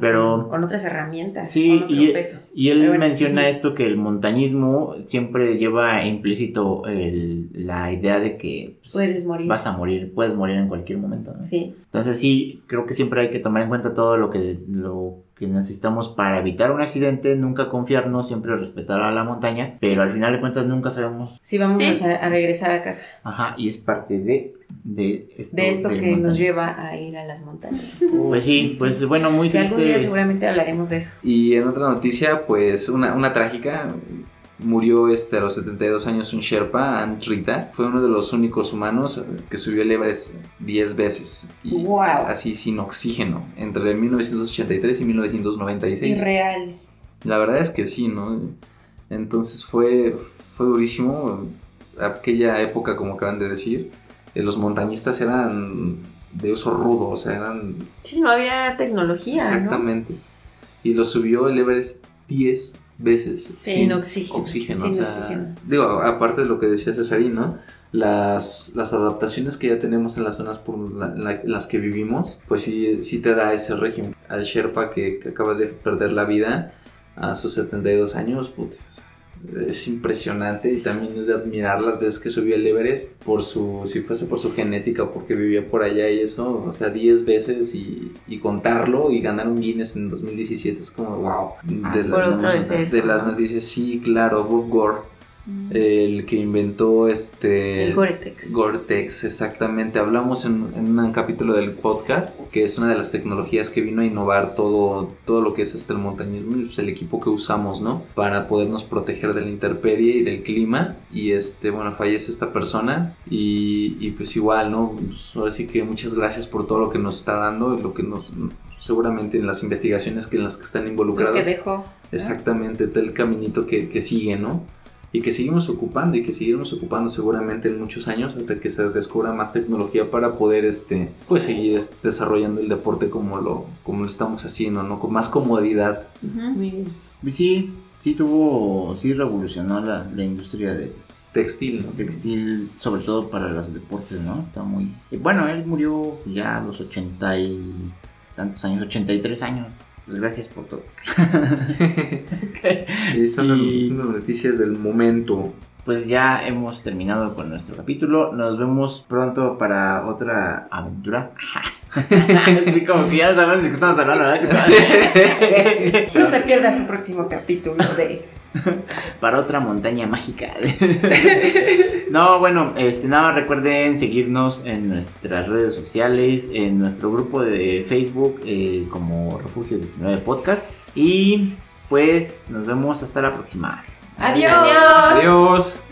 Pero- con, con otras herramientas. Sí, con otro y, peso. y él Pero menciona esto que el montañismo siempre lleva implícito el- la idea de que pues, Puedes morir. vas a morir, puedes morir en cualquier momento. ¿no? Sí. Entonces sí, creo que siempre hay que tomar en cuenta todo lo que, lo que necesitamos para evitar un accidente, nunca confiarnos, siempre respetar a la montaña, pero al final de cuentas nunca sabemos, Sí, vamos Sí. A, a regresar a casa. ajá, y es parte de, de esto. De esto que nos lleva a ir a las montañas. Pues sí, pues bueno, muy Que algún día triste. seguramente hablaremos de eso. Y en otra noticia, pues una, una trágica. Murió este, a los 72 años un Sherpa, Ant Rita. Fue uno de los únicos humanos que subió el Everest 10 veces. Y Wow. así sin oxígeno. Entre 1983 y 1996. Irreal. La verdad es que sí, ¿no? Entonces fue, fue durísimo. Aquella época, como acaban de decir, eh, los montañistas eran de uso rudo, o sea, eran Sí, no había tecnología, exactamente. Y lo subió el Everest 10 veces. Sin oxígeno. oxígeno. Sin o sea, oxígeno. Digo, aparte de lo que decía Cesarín, ¿no? Las, las adaptaciones que ya tenemos en las zonas por la- las que vivimos, pues sí, sí te da ese régimen. Al Sherpa que, que acaba de perder la vida a sus 72 años, sea, es impresionante y también es de admirar las veces que subió el Everest por su, si fuese por su genética o porque vivía por allá y eso, o sea, 10 veces y, y contarlo y ganar un Guinness en 2017 es como, wow. Ah, De la- Por otro no, de las ¿no? noticias, sí, claro, Bob Gore, el que inventó este... El Gore-Tex. Gore-Tex, exactamente. Hablamos en, en un capítulo del podcast, que es una de las tecnologías que vino a innovar todo, todo lo que es este el montañismo, y, pues, el equipo que usamos, ¿no? Para podernos proteger de la intemperie y del clima. Y este, bueno, fallece esta persona. Y, y pues igual, ¿no? Pues, ahora sí que muchas gracias por todo lo que nos está dando y lo que nos... Seguramente en las investigaciones que en las que están Lo involucrados. que dejó. Exactamente, el caminito que, que sigue, ¿no? Y que seguimos ocupando y que seguiremos ocupando seguramente en muchos años hasta que se descubra más tecnología para poder, este, pues seguir este, desarrollando el deporte como lo, como lo estamos haciendo, ¿no? Con más comodidad. Pues sí, sí tuvo, sí revolucionó la, la industria de Textil, ¿no? textil, sobre todo para los deportes, ¿no? Está muy... bueno, él murió ya a los ochenta y tantos años, 83 años. Pues gracias por todo. Sí, son, las- Y- son las noticias del momento. Pues ya hemos terminado con nuestro capítulo. Nos vemos pronto para otra aventura. Así como que ya sabes de qué estamos hablando, ¿verdad? No se pierda su próximo capítulo de para otra montaña mágica. no, bueno, este nada más recuerden seguirnos en nuestras redes sociales, en nuestro grupo de Facebook eh, como Refugio 19 Podcast y pues nos vemos hasta la próxima. Adiós. Adiós.